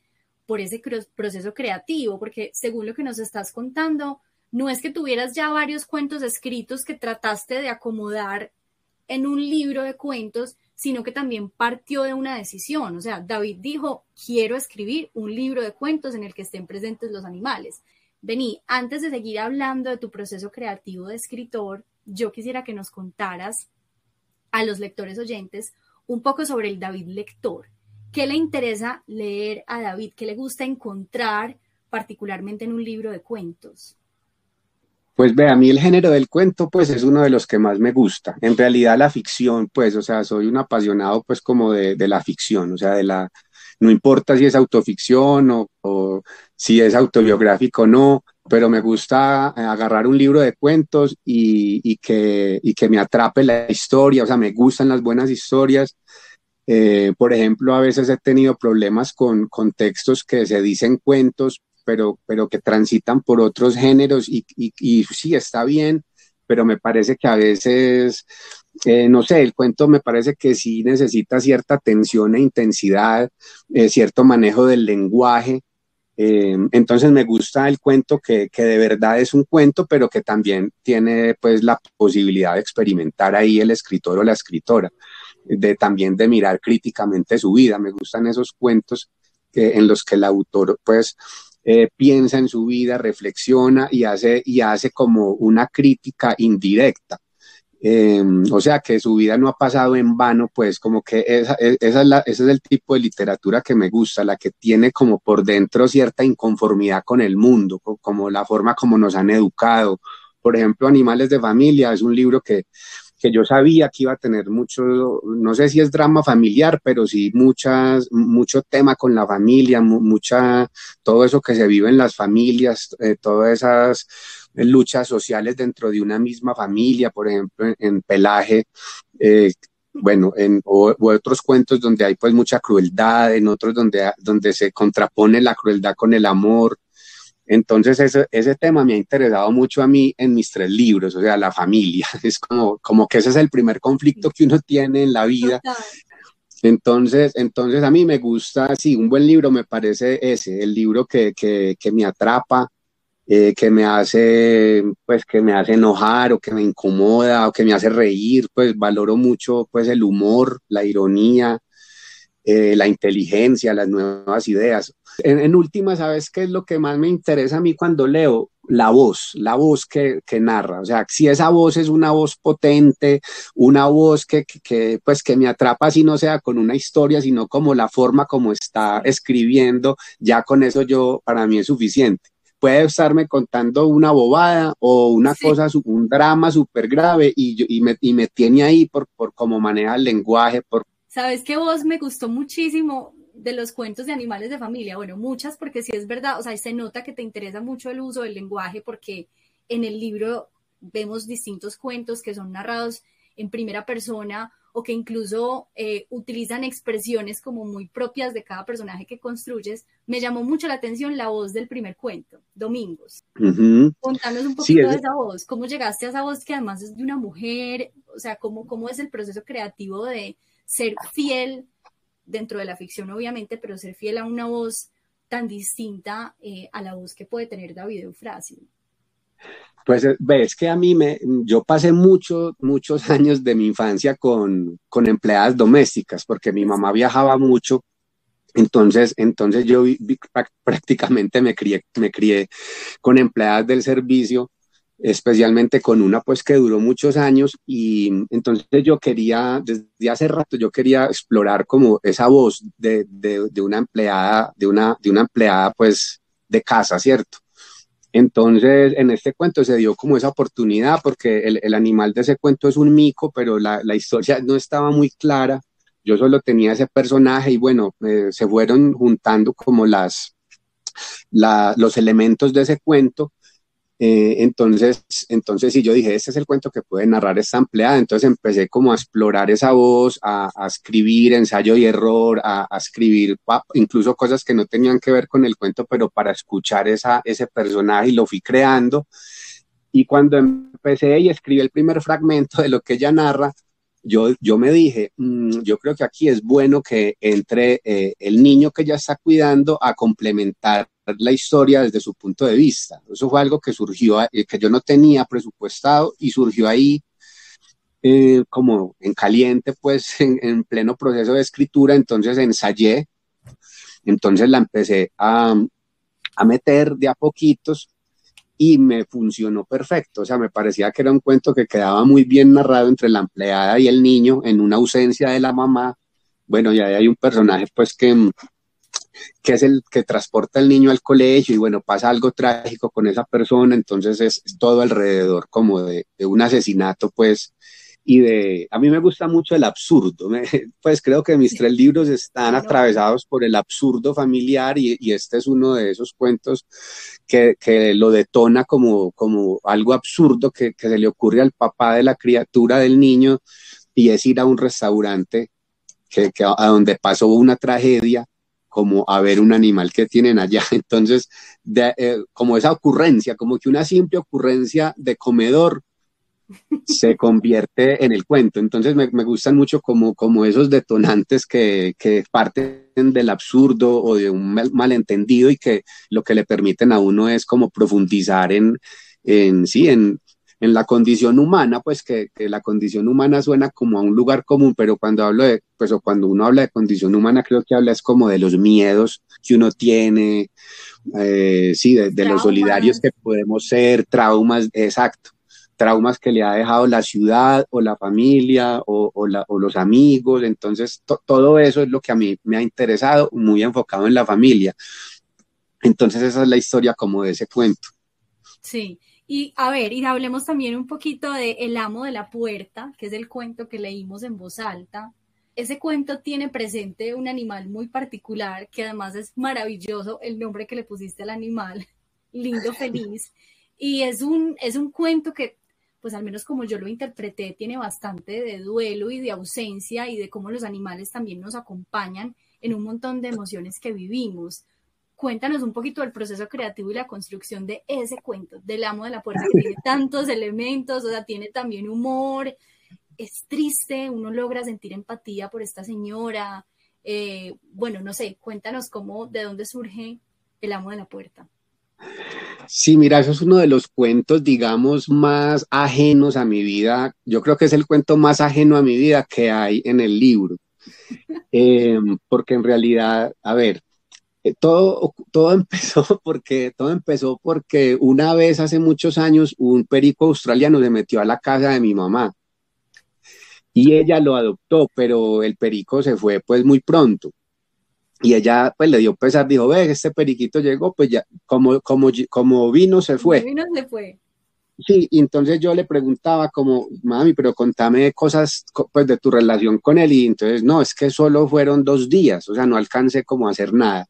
por ese proceso creativo, porque según lo que nos estás contando, no es que tuvieras ya varios cuentos escritos que trataste de acomodar en un libro de cuentos, sino que también partió de una decisión. O sea, David dijo, quiero escribir un libro de cuentos en el que estén presentes los animales. Vení, antes de seguir hablando de tu proceso creativo de escritor, yo quisiera que nos contaras a los lectores oyentes un poco sobre el David lector. ¿Qué le interesa leer a David? ¿Qué le gusta encontrar particularmente en un libro de cuentos? Pues ve, a mí el género del cuento, pues es uno de los que más me gusta. En realidad la ficción, pues, o sea, soy un apasionado, pues, como de, de la ficción, o sea, de la, no importa si es autoficción o, o si es autobiográfico o no, pero me gusta eh, agarrar un libro de cuentos y, y, que, y que me atrape la historia, o sea, me gustan las buenas historias. Eh, por ejemplo, a veces he tenido problemas con, con textos que se dicen cuentos, pero, pero que transitan por otros géneros y, y, sí, está bien, pero me parece que a veces, eh, no sé, el cuento me parece que sí necesita cierta atención e intensidad, eh, cierto manejo del lenguaje. Eh, entonces me gusta el cuento que, que, de verdad es un cuento, pero que también tiene pues la posibilidad de experimentar ahí el escritor o la escritora, de también de mirar críticamente su vida. Me gustan esos cuentos en los que el autor pues eh, piensa en su vida, reflexiona y hace, y hace como una crítica indirecta. Em, o sea, que su vida no ha pasado en vano, pues como que esa, e, es ese es el tipo de literatura que me gusta, la que tiene como por dentro cierta inconformidad con el mundo, como la forma como nos han educado. Por ejemplo, Animales de Familia es un libro que que yo sabía que iba a tener mucho, no sé si es drama familiar, pero sí muchas, mucho tema con la familia, mucha, todo eso que se vive en las familias, eh, todas esas luchas sociales dentro de una misma familia, por ejemplo, en, Pelaje, eh, bueno, en o, otros cuentos donde hay pues mucha crueldad, en otros donde, donde se contrapone la crueldad con el amor. Entonces ese, ese tema me ha interesado mucho a mí en mis tres libros, o sea, la familia. *laughs* Es como, como que ese es el primer conflicto que uno tiene en la vida. Entonces, entonces a mí me gusta, sí, un buen libro me parece ese, el libro que, que, que me atrapa, eh, que me hace, pues, que me hace enojar o que me incomoda o que me hace reír, pues valoro mucho, pues, el humor, la ironía, eh, la inteligencia, las nuevas ideas. En, última, ¿sabes qué es lo que más me interesa a mí cuando leo? La voz, la voz que, que narra. O sea, si esa voz es una voz potente, una voz que, que, pues, que me atrapa, si no sea con una historia, sino como la forma como está escribiendo, ya con eso yo, para mí es suficiente puede estarme contando una bobada o una cosa, un drama súper grave y, y, me, y me tiene ahí por, por cómo maneja el lenguaje. Por... Sabes que vos me gustó muchísimo de los cuentos de animales de familia. Bueno, muchas porque sí es verdad, o sea, se nota que te interesa mucho el uso del lenguaje porque en el libro vemos distintos cuentos que son narrados en primera persona o que incluso eh, utilizan expresiones como muy propias de cada personaje que construyes, me llamó mucho la atención la voz del primer cuento, Domingos. Contanos un poquito de esa voz, cómo llegaste a esa voz que además es de una mujer, o sea, cómo, cómo es el proceso creativo de ser fiel dentro de la ficción, obviamente, pero ser fiel a una voz tan distinta eh, a la voz que puede tener David Eufrasio. Pues eh, ves que a mí me, yo pasé muchos, muchos *laughs* años de mi infancia con, con empleadas domésticas, porque mi mamá viajaba mucho, entonces, entonces yo prácticamente me crié, me crié con empleadas del servicio, especialmente con una pues que duró muchos años y entonces yo quería, desde hace rato yo quería explorar como esa voz de, de, una empleada, de una, de una empleada pues de casa, ¿cierto? Entonces, en este cuento se dio como esa oportunidad porque el, animal de ese cuento es un mico, pero la, historia no estaba muy clara. Yo solo tenía ese personaje y bueno, eh, se fueron juntando como las, los elementos de ese cuento eh, entonces, entonces sí, yo dije, este es el cuento que puede narrar esta empleada. Entonces empecé como a explorar esa voz, a, escribir ensayo y error, a, escribir incluso cosas que no tenían que ver con el cuento, pero para escuchar esa, ese personaje y lo fui creando. Y cuando empecé y escribí el primer fragmento de lo que ella narra, yo, yo me dije, mm, yo creo que aquí es bueno que entre eh, el niño que ella está cuidando a complementar la historia desde su punto de vista. Eso fue algo que surgió, eh, que yo no tenía presupuestado y surgió ahí eh, como en caliente, pues *laughs* en, pleno proceso de escritura, entonces ensayé, entonces la empecé a, a meter de a poquitos y me funcionó perfecto. O sea, me parecía que era un cuento que quedaba muy bien narrado entre la empleada y el niño en una ausencia de la mamá. Bueno, y ahí hay un personaje pues que, que es el que transporta al niño al colegio y bueno, pasa algo trágico con esa persona, entonces es, todo alrededor como de, de, un asesinato pues y de, a mí me gusta mucho el absurdo, *laughs* pues creo que mis tres libros están atravesados por el absurdo familiar y, y este es uno de esos cuentos que, que lo detona como, como algo absurdo que, que, se le ocurre al papá de la criatura del niño y es ir a un restaurante que, que a donde pasó una tragedia como a ver un animal que tienen allá. *laughs* Entonces, de, eh, como esa ocurrencia, como que una simple ocurrencia de comedor se *laughs* convierte en el cuento. Entonces me, me gustan mucho como, como esos detonantes que, que, parten del absurdo o de un malentendido y que lo que le permiten a uno es como profundizar en, en sí, en, en la condición humana, pues que, que, la condición humana suena como a un lugar común, pero cuando hablo de, pues o cuando uno habla de condición humana, creo que habla es como de los miedos que uno tiene, eh, sí, de, de los solidarios que podemos ser, traumas, exacto traumas que le ha dejado la ciudad o la familia o, o, los amigos. Entonces, todo eso es lo que a mí me ha interesado, muy enfocado en la familia. Entonces, esa es la historia como de ese cuento. Sí, y a ver, y hablemos también un poquito de El amo de la puerta, que es el cuento que leímos en voz alta. Ese cuento tiene presente un animal muy particular, que además es maravilloso el nombre que le pusiste al animal, *laughs* lindo, feliz. Y es un, es un cuento que pues al menos como yo lo interpreté, tiene bastante de duelo y de ausencia y de cómo los animales también nos acompañan en un montón de emociones que vivimos. Cuéntanos un poquito del proceso creativo y la construcción de ese cuento, del amo de la puerta, que tiene tantos elementos, o sea, tiene también humor, es triste, uno logra sentir empatía por esta señora. Eh, bueno, no sé, cuéntanos cómo, de dónde surge el amo de la puerta. Sí, mira, eso es uno de los cuentos, digamos, más ajenos a mi vida. Yo creo que es el cuento más ajeno a mi vida que hay en el libro. *laughs* Eh, porque en realidad, a ver, todo, todo *laughs* empezó porque todo empezó porque una vez hace muchos años un perico australiano se metió a la casa de mi mamá y ella lo adoptó, pero el perico se fue pues muy pronto. Y ella pues le dio pesar, dijo, ve, este periquito llegó, pues ya, como, como, como vino, se fue. Sí, y entonces yo le preguntaba como, mami, pero contame cosas pues de tu relación con él, y entonces, no, es que solo fueron dos días, o sea, no alcancé como a hacer nada.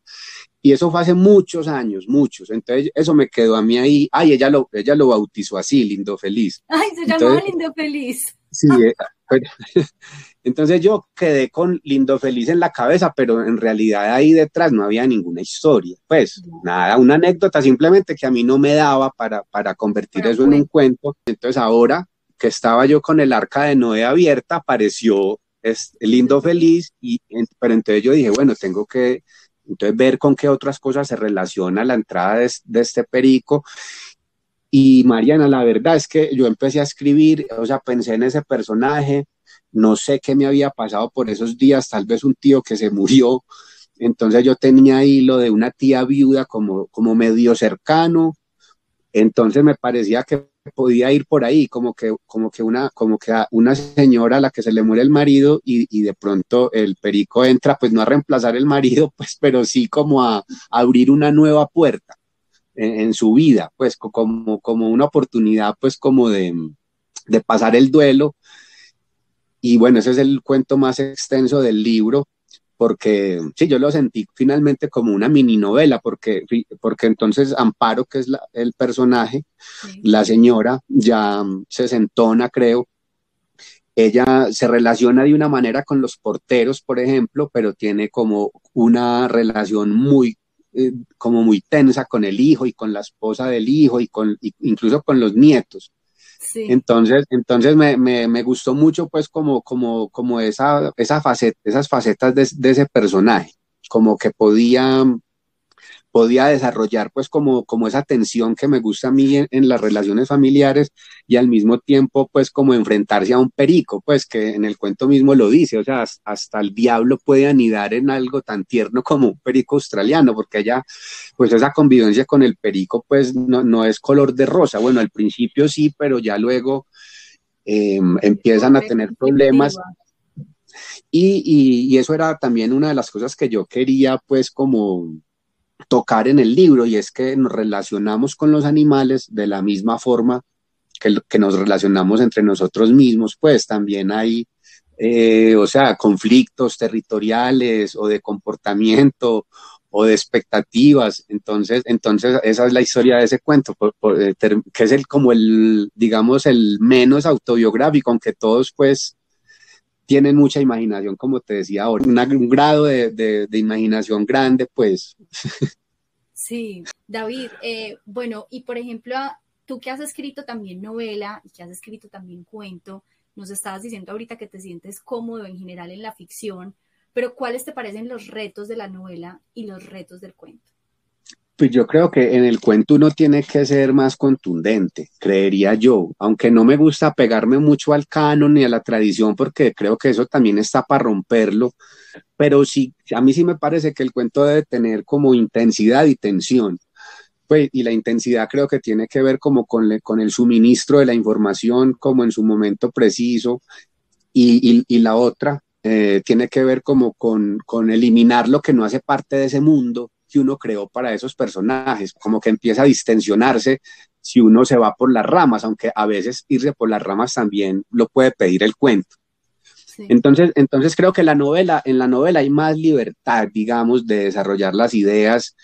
Y eso fue hace muchos años, muchos. Entonces, eso me quedó a mí ahí. Ay, ella lo, ella lo bautizó así, Lindo Feliz. Ay, se llamaba Lindo Feliz. Sí, eh, *laughs* entonces yo quedé con Lindo Feliz en la cabeza, pero en realidad ahí detrás no había ninguna historia. Pues nada, una anécdota simplemente que a mí no me daba para, para convertir eso en un cuento. Entonces ahora que estaba yo con el arca de Noé abierta, apareció es Lindo Feliz, y, pero entonces yo dije, bueno, tengo que entonces ver con qué otras cosas se relaciona la entrada de, de este perico y Mariana, la verdad es que yo empecé a escribir, o sea, pensé en ese personaje, no sé qué me había pasado por esos días, tal vez un tío que se murió, entonces yo tenía ahí lo de una tía viuda como, como medio cercano, entonces me parecía que podía ir por ahí, como que, como que una, como que una señora a la que se le muere el marido y, y de pronto el perico entra, pues no a reemplazar el marido, *laughs* pues, pero sí como a abrir una nueva puerta en, su vida, pues como, como una oportunidad, pues como de, de pasar el duelo. Y bueno, ese es el cuento más extenso del libro, porque sí, yo lo sentí finalmente como una mini novela, porque, porque entonces Amparo, que es el personaje, la señora, ya se sentona, creo, ella se relaciona de una manera con los porteros, por ejemplo, pero tiene como una relación muy eh, como muy tensa con el hijo y con la esposa del hijo y con incluso con los nietos. Entonces, entonces me, me, me, gustó mucho pues como, como, como esa, esa faceta, esas facetas de, de ese personaje, como que podía podía desarrollar pues como, como esa tensión que me gusta a mí en, las relaciones familiares y al mismo tiempo pues como enfrentarse a un perico, pues que en el cuento mismo lo dice, o sea, hasta el diablo puede anidar en algo tan tierno como un perico australiano, porque allá pues esa convivencia con el perico pues no, no es color de rosa, bueno, al principio sí, pero ya luego em, empiezan a tener problemas. Y, y, y, eso era también una de las cosas que yo quería, pues, como, tocar en el libro y es que nos relacionamos con los animales de la misma forma que, nos relacionamos entre nosotros mismos, pues también hay, eh, o sea, conflictos territoriales o de comportamiento o de expectativas. Entonces, entonces esa es la historia de ese cuento, eh, que es el como el, digamos, el menos autobiográfico, aunque todos pues tienen mucha imaginación, como te decía ahora, un grado de, imaginación grande, pues. Sí, David, eh, bueno, y por ejemplo, tú que has escrito también novela y que has escrito también cuento, nos estabas diciendo ahorita que te sientes cómodo en general en la ficción, pero ¿cuáles te parecen los retos de la novela y los retos del cuento? Pues yo creo que en el cuento uno tiene que ser más contundente, creería yo, aunque no me gusta pegarme mucho al canon ni a la tradición, porque creo que eso también está para romperlo, pero sí, a mí sí me parece que el cuento debe tener como intensidad y tensión. Pues, y la intensidad creo que tiene que ver como con, el suministro de la información como en su momento preciso, y, y, la otra eh, tiene que ver como con eliminar lo que no hace parte de ese mundo que uno creó para esos personajes, como que empieza a distensionarse si uno se va por las ramas, aunque a veces irse por las ramas también lo puede pedir el cuento. Entonces, entonces creo que la novela, en la novela hay más libertad, digamos, de desarrollar las ideas.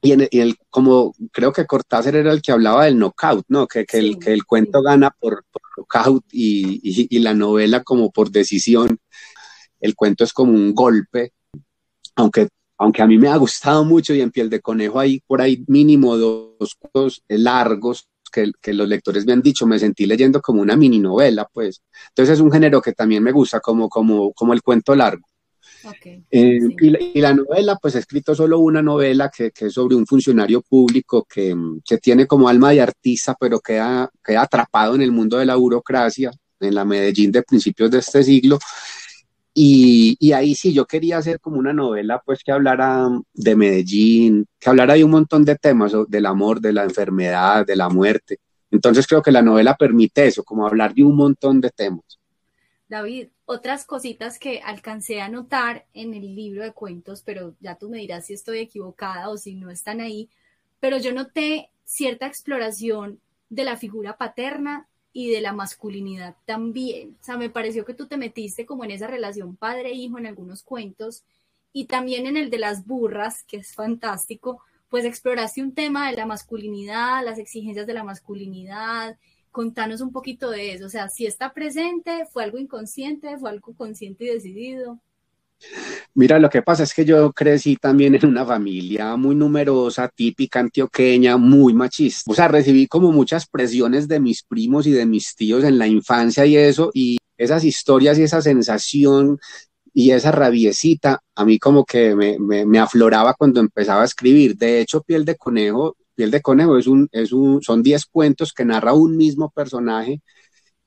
Y, en el, como creo que Cortázar era el que hablaba del knockout, ¿no? Que, que, el, que el cuento gana por, por knockout y, y, y la novela como por decisión. El cuento es como un golpe, aunque aunque a mí me ha gustado mucho y en piel de conejo hay por ahí mínimo dos cuentos largos que, que, los lectores me han dicho, me sentí leyendo como una mini novela, pues. Entonces es un género que también me gusta, como, como, como el cuento largo. Okay, eh, y, la, y, la, novela, pues he escrito solo una novela que, que es sobre un funcionario público que, que, tiene como alma de artista, pero queda, queda atrapado en el mundo de la burocracia, en la Medellín de principios de este siglo, y, ahí sí, yo quería hacer como una novela, pues que hablara de Medellín, que hablara de un montón de temas, del amor, de la enfermedad, de la muerte. Entonces creo que la novela permite eso, como hablar de un montón de temas. David, otras cositas que alcancé a notar en el libro de cuentos, pero ya tú me dirás si estoy equivocada o si no están ahí, pero yo noté cierta exploración de la figura paterna y de la masculinidad también. O sea, me pareció que tú te metiste como en esa relación padre-hijo en algunos cuentos y también en el de las burras, que es fantástico, pues exploraste un tema de la masculinidad, las exigencias de la masculinidad. Contanos un poquito de eso, o sea, si está presente, fue algo inconsciente, fue algo consciente y decidido. Mira, lo que pasa es que yo crecí también en una familia muy numerosa, típica antioqueña, muy machista. O sea, recibí como muchas presiones de mis primos y de mis tíos en la infancia y eso, y esas historias y esa sensación y esa rabiecita a mí como que me, afloraba cuando empezaba a escribir. De hecho, Piel de Conejo, Piel de Conejo es un, es un, son 10 cuentos que narra un mismo personaje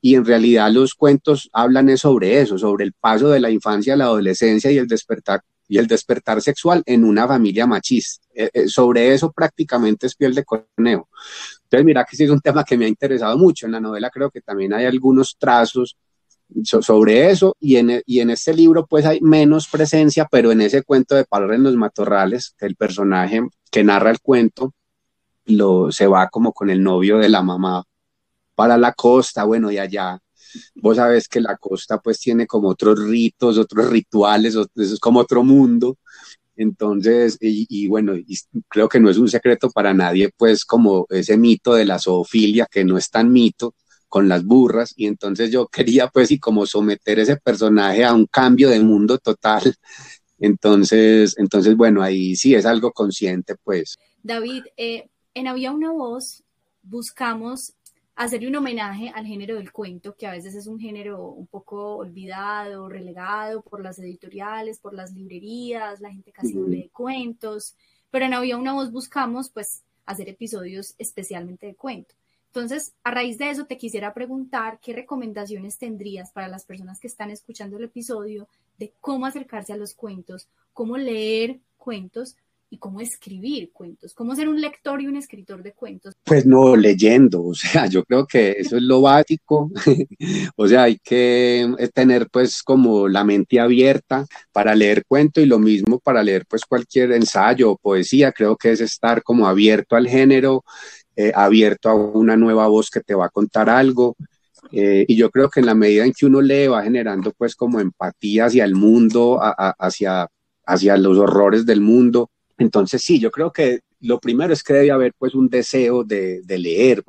y en realidad los cuentos hablan sobre eso, sobre el paso de la infancia a la adolescencia y el despertar y el despertar sexual en una familia machista. Eh, eh, sobre eso prácticamente es piel de conejo. Entonces, mira que sí es un tema que me ha interesado mucho. En la novela creo que también hay algunos trazos sobre eso y en, y en este libro pues hay menos presencia, pero en ese cuento de Parar en los Matorrales, el personaje que narra el cuento lo, se va como con el novio de la mamá para la costa, bueno, y allá vos sabes que la costa pues tiene como otros ritos, otros rituales, eso es como otro mundo. Entonces, y, bueno, creo que no es un secreto para nadie, pues como ese mito de la zoofilia, que no es tan mito, con las burras, y entonces yo quería pues y como someter ese personaje a un cambio de mundo total. Entonces, entonces bueno, ahí sí es algo consciente pues. David, eh, en Había una voz buscamos hacerle un homenaje al género del cuento, que a veces es un género un poco olvidado, relegado por las editoriales, por las librerías, la gente casi no lee cuentos, pero en Había una voz buscamos pues hacer episodios especialmente de cuento. Entonces, a raíz de eso te quisiera preguntar qué recomendaciones tendrías para las personas que están escuchando el episodio de cómo acercarse a los cuentos, cómo leer cuentos y cómo escribir cuentos, cómo ser un lector y un escritor de cuentos. Pues no, leyendo, o sea, yo creo que eso es lo básico, *laughs* o sea, hay que eh, tener pues como la mente abierta para leer cuento y lo mismo para leer pues cualquier ensayo o poesía, creo que es estar como abierto al género, eh, abierto a una nueva voz que te va a contar algo, eh, y yo creo que en la medida en que uno lee va generando pues como empatía hacia el mundo, hacia, hacia los horrores del mundo. Entonces, sí, yo creo que lo primero es que debe haber pues un deseo de, leer,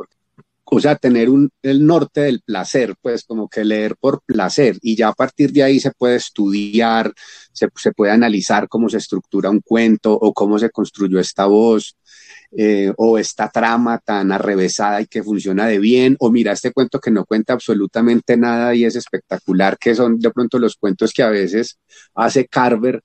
o sea, tener un, el norte del placer, pues como que leer por placer y ya a partir de ahí se puede estudiar, se, puede analizar cómo se estructura un cuento o cómo se construyó esta voz. Eh, o esta trama tan arrevesada y que funciona de bien, o mira este cuento que no cuenta absolutamente nada y es espectacular, que son de pronto los cuentos que a veces hace Carver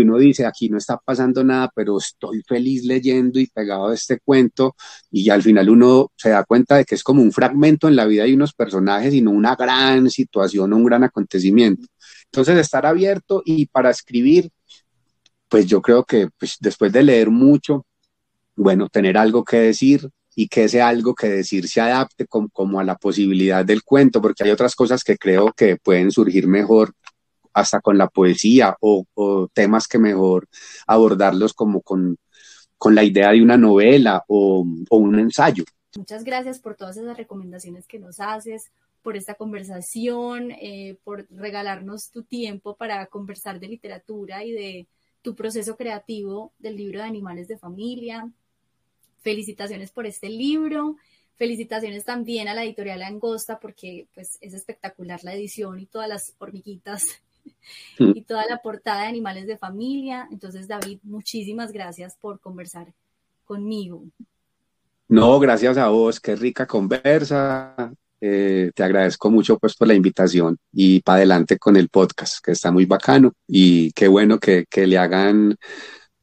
que uno dice, aquí no está pasando nada, pero estoy feliz leyendo y pegado a este cuento, y al final uno se da cuenta de que es como un fragmento en la vida de unos personajes y no una gran situación o un gran acontecimiento. Entonces, estar abierto y para escribir, pues yo creo que pues, después de leer mucho, bueno, tener algo que decir y que ese algo que decir se adapte como, como a la posibilidad del cuento, porque hay otras cosas que creo que pueden surgir mejor hasta con la poesía o, temas que mejor abordarlos como con, la idea de una novela o, un ensayo. Muchas gracias por todas esas recomendaciones que nos haces, por esta conversación, eh, por regalarnos tu tiempo para conversar de literatura y de tu proceso creativo del libro de Animales de Familia. Felicitaciones por este libro. Felicitaciones también a la editorial Angosta porque pues, es espectacular la edición y todas las hormiguitas. Y toda la portada de Animales de Familia. Entonces, David, muchísimas gracias por conversar conmigo. No, gracias a vos, qué rica conversa. Eh, te agradezco mucho pues por la invitación y para adelante con el podcast, que está muy bacano y qué bueno que, que le hagan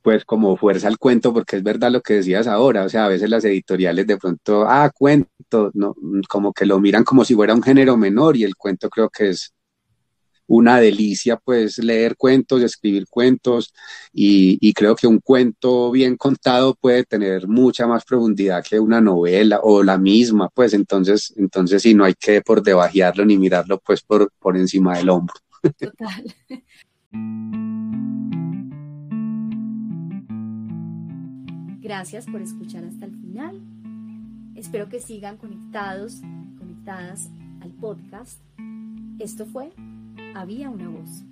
pues como fuerza al cuento, porque es verdad lo que decías ahora, o sea, a veces las editoriales de pronto, ah, cuento, no, como que lo miran como si fuera un género menor y el cuento creo que es una delicia, pues leer cuentos, escribir cuentos y, y creo que un cuento bien contado puede tener mucha más profundidad que una novela o la misma, pues entonces, entonces sí, no hay que por debajearlo ni mirarlo pues por, por encima del hombro. Total. Gracias por escuchar hasta el final. Espero que sigan conectados, conectadas al podcast. Esto fue había una voz.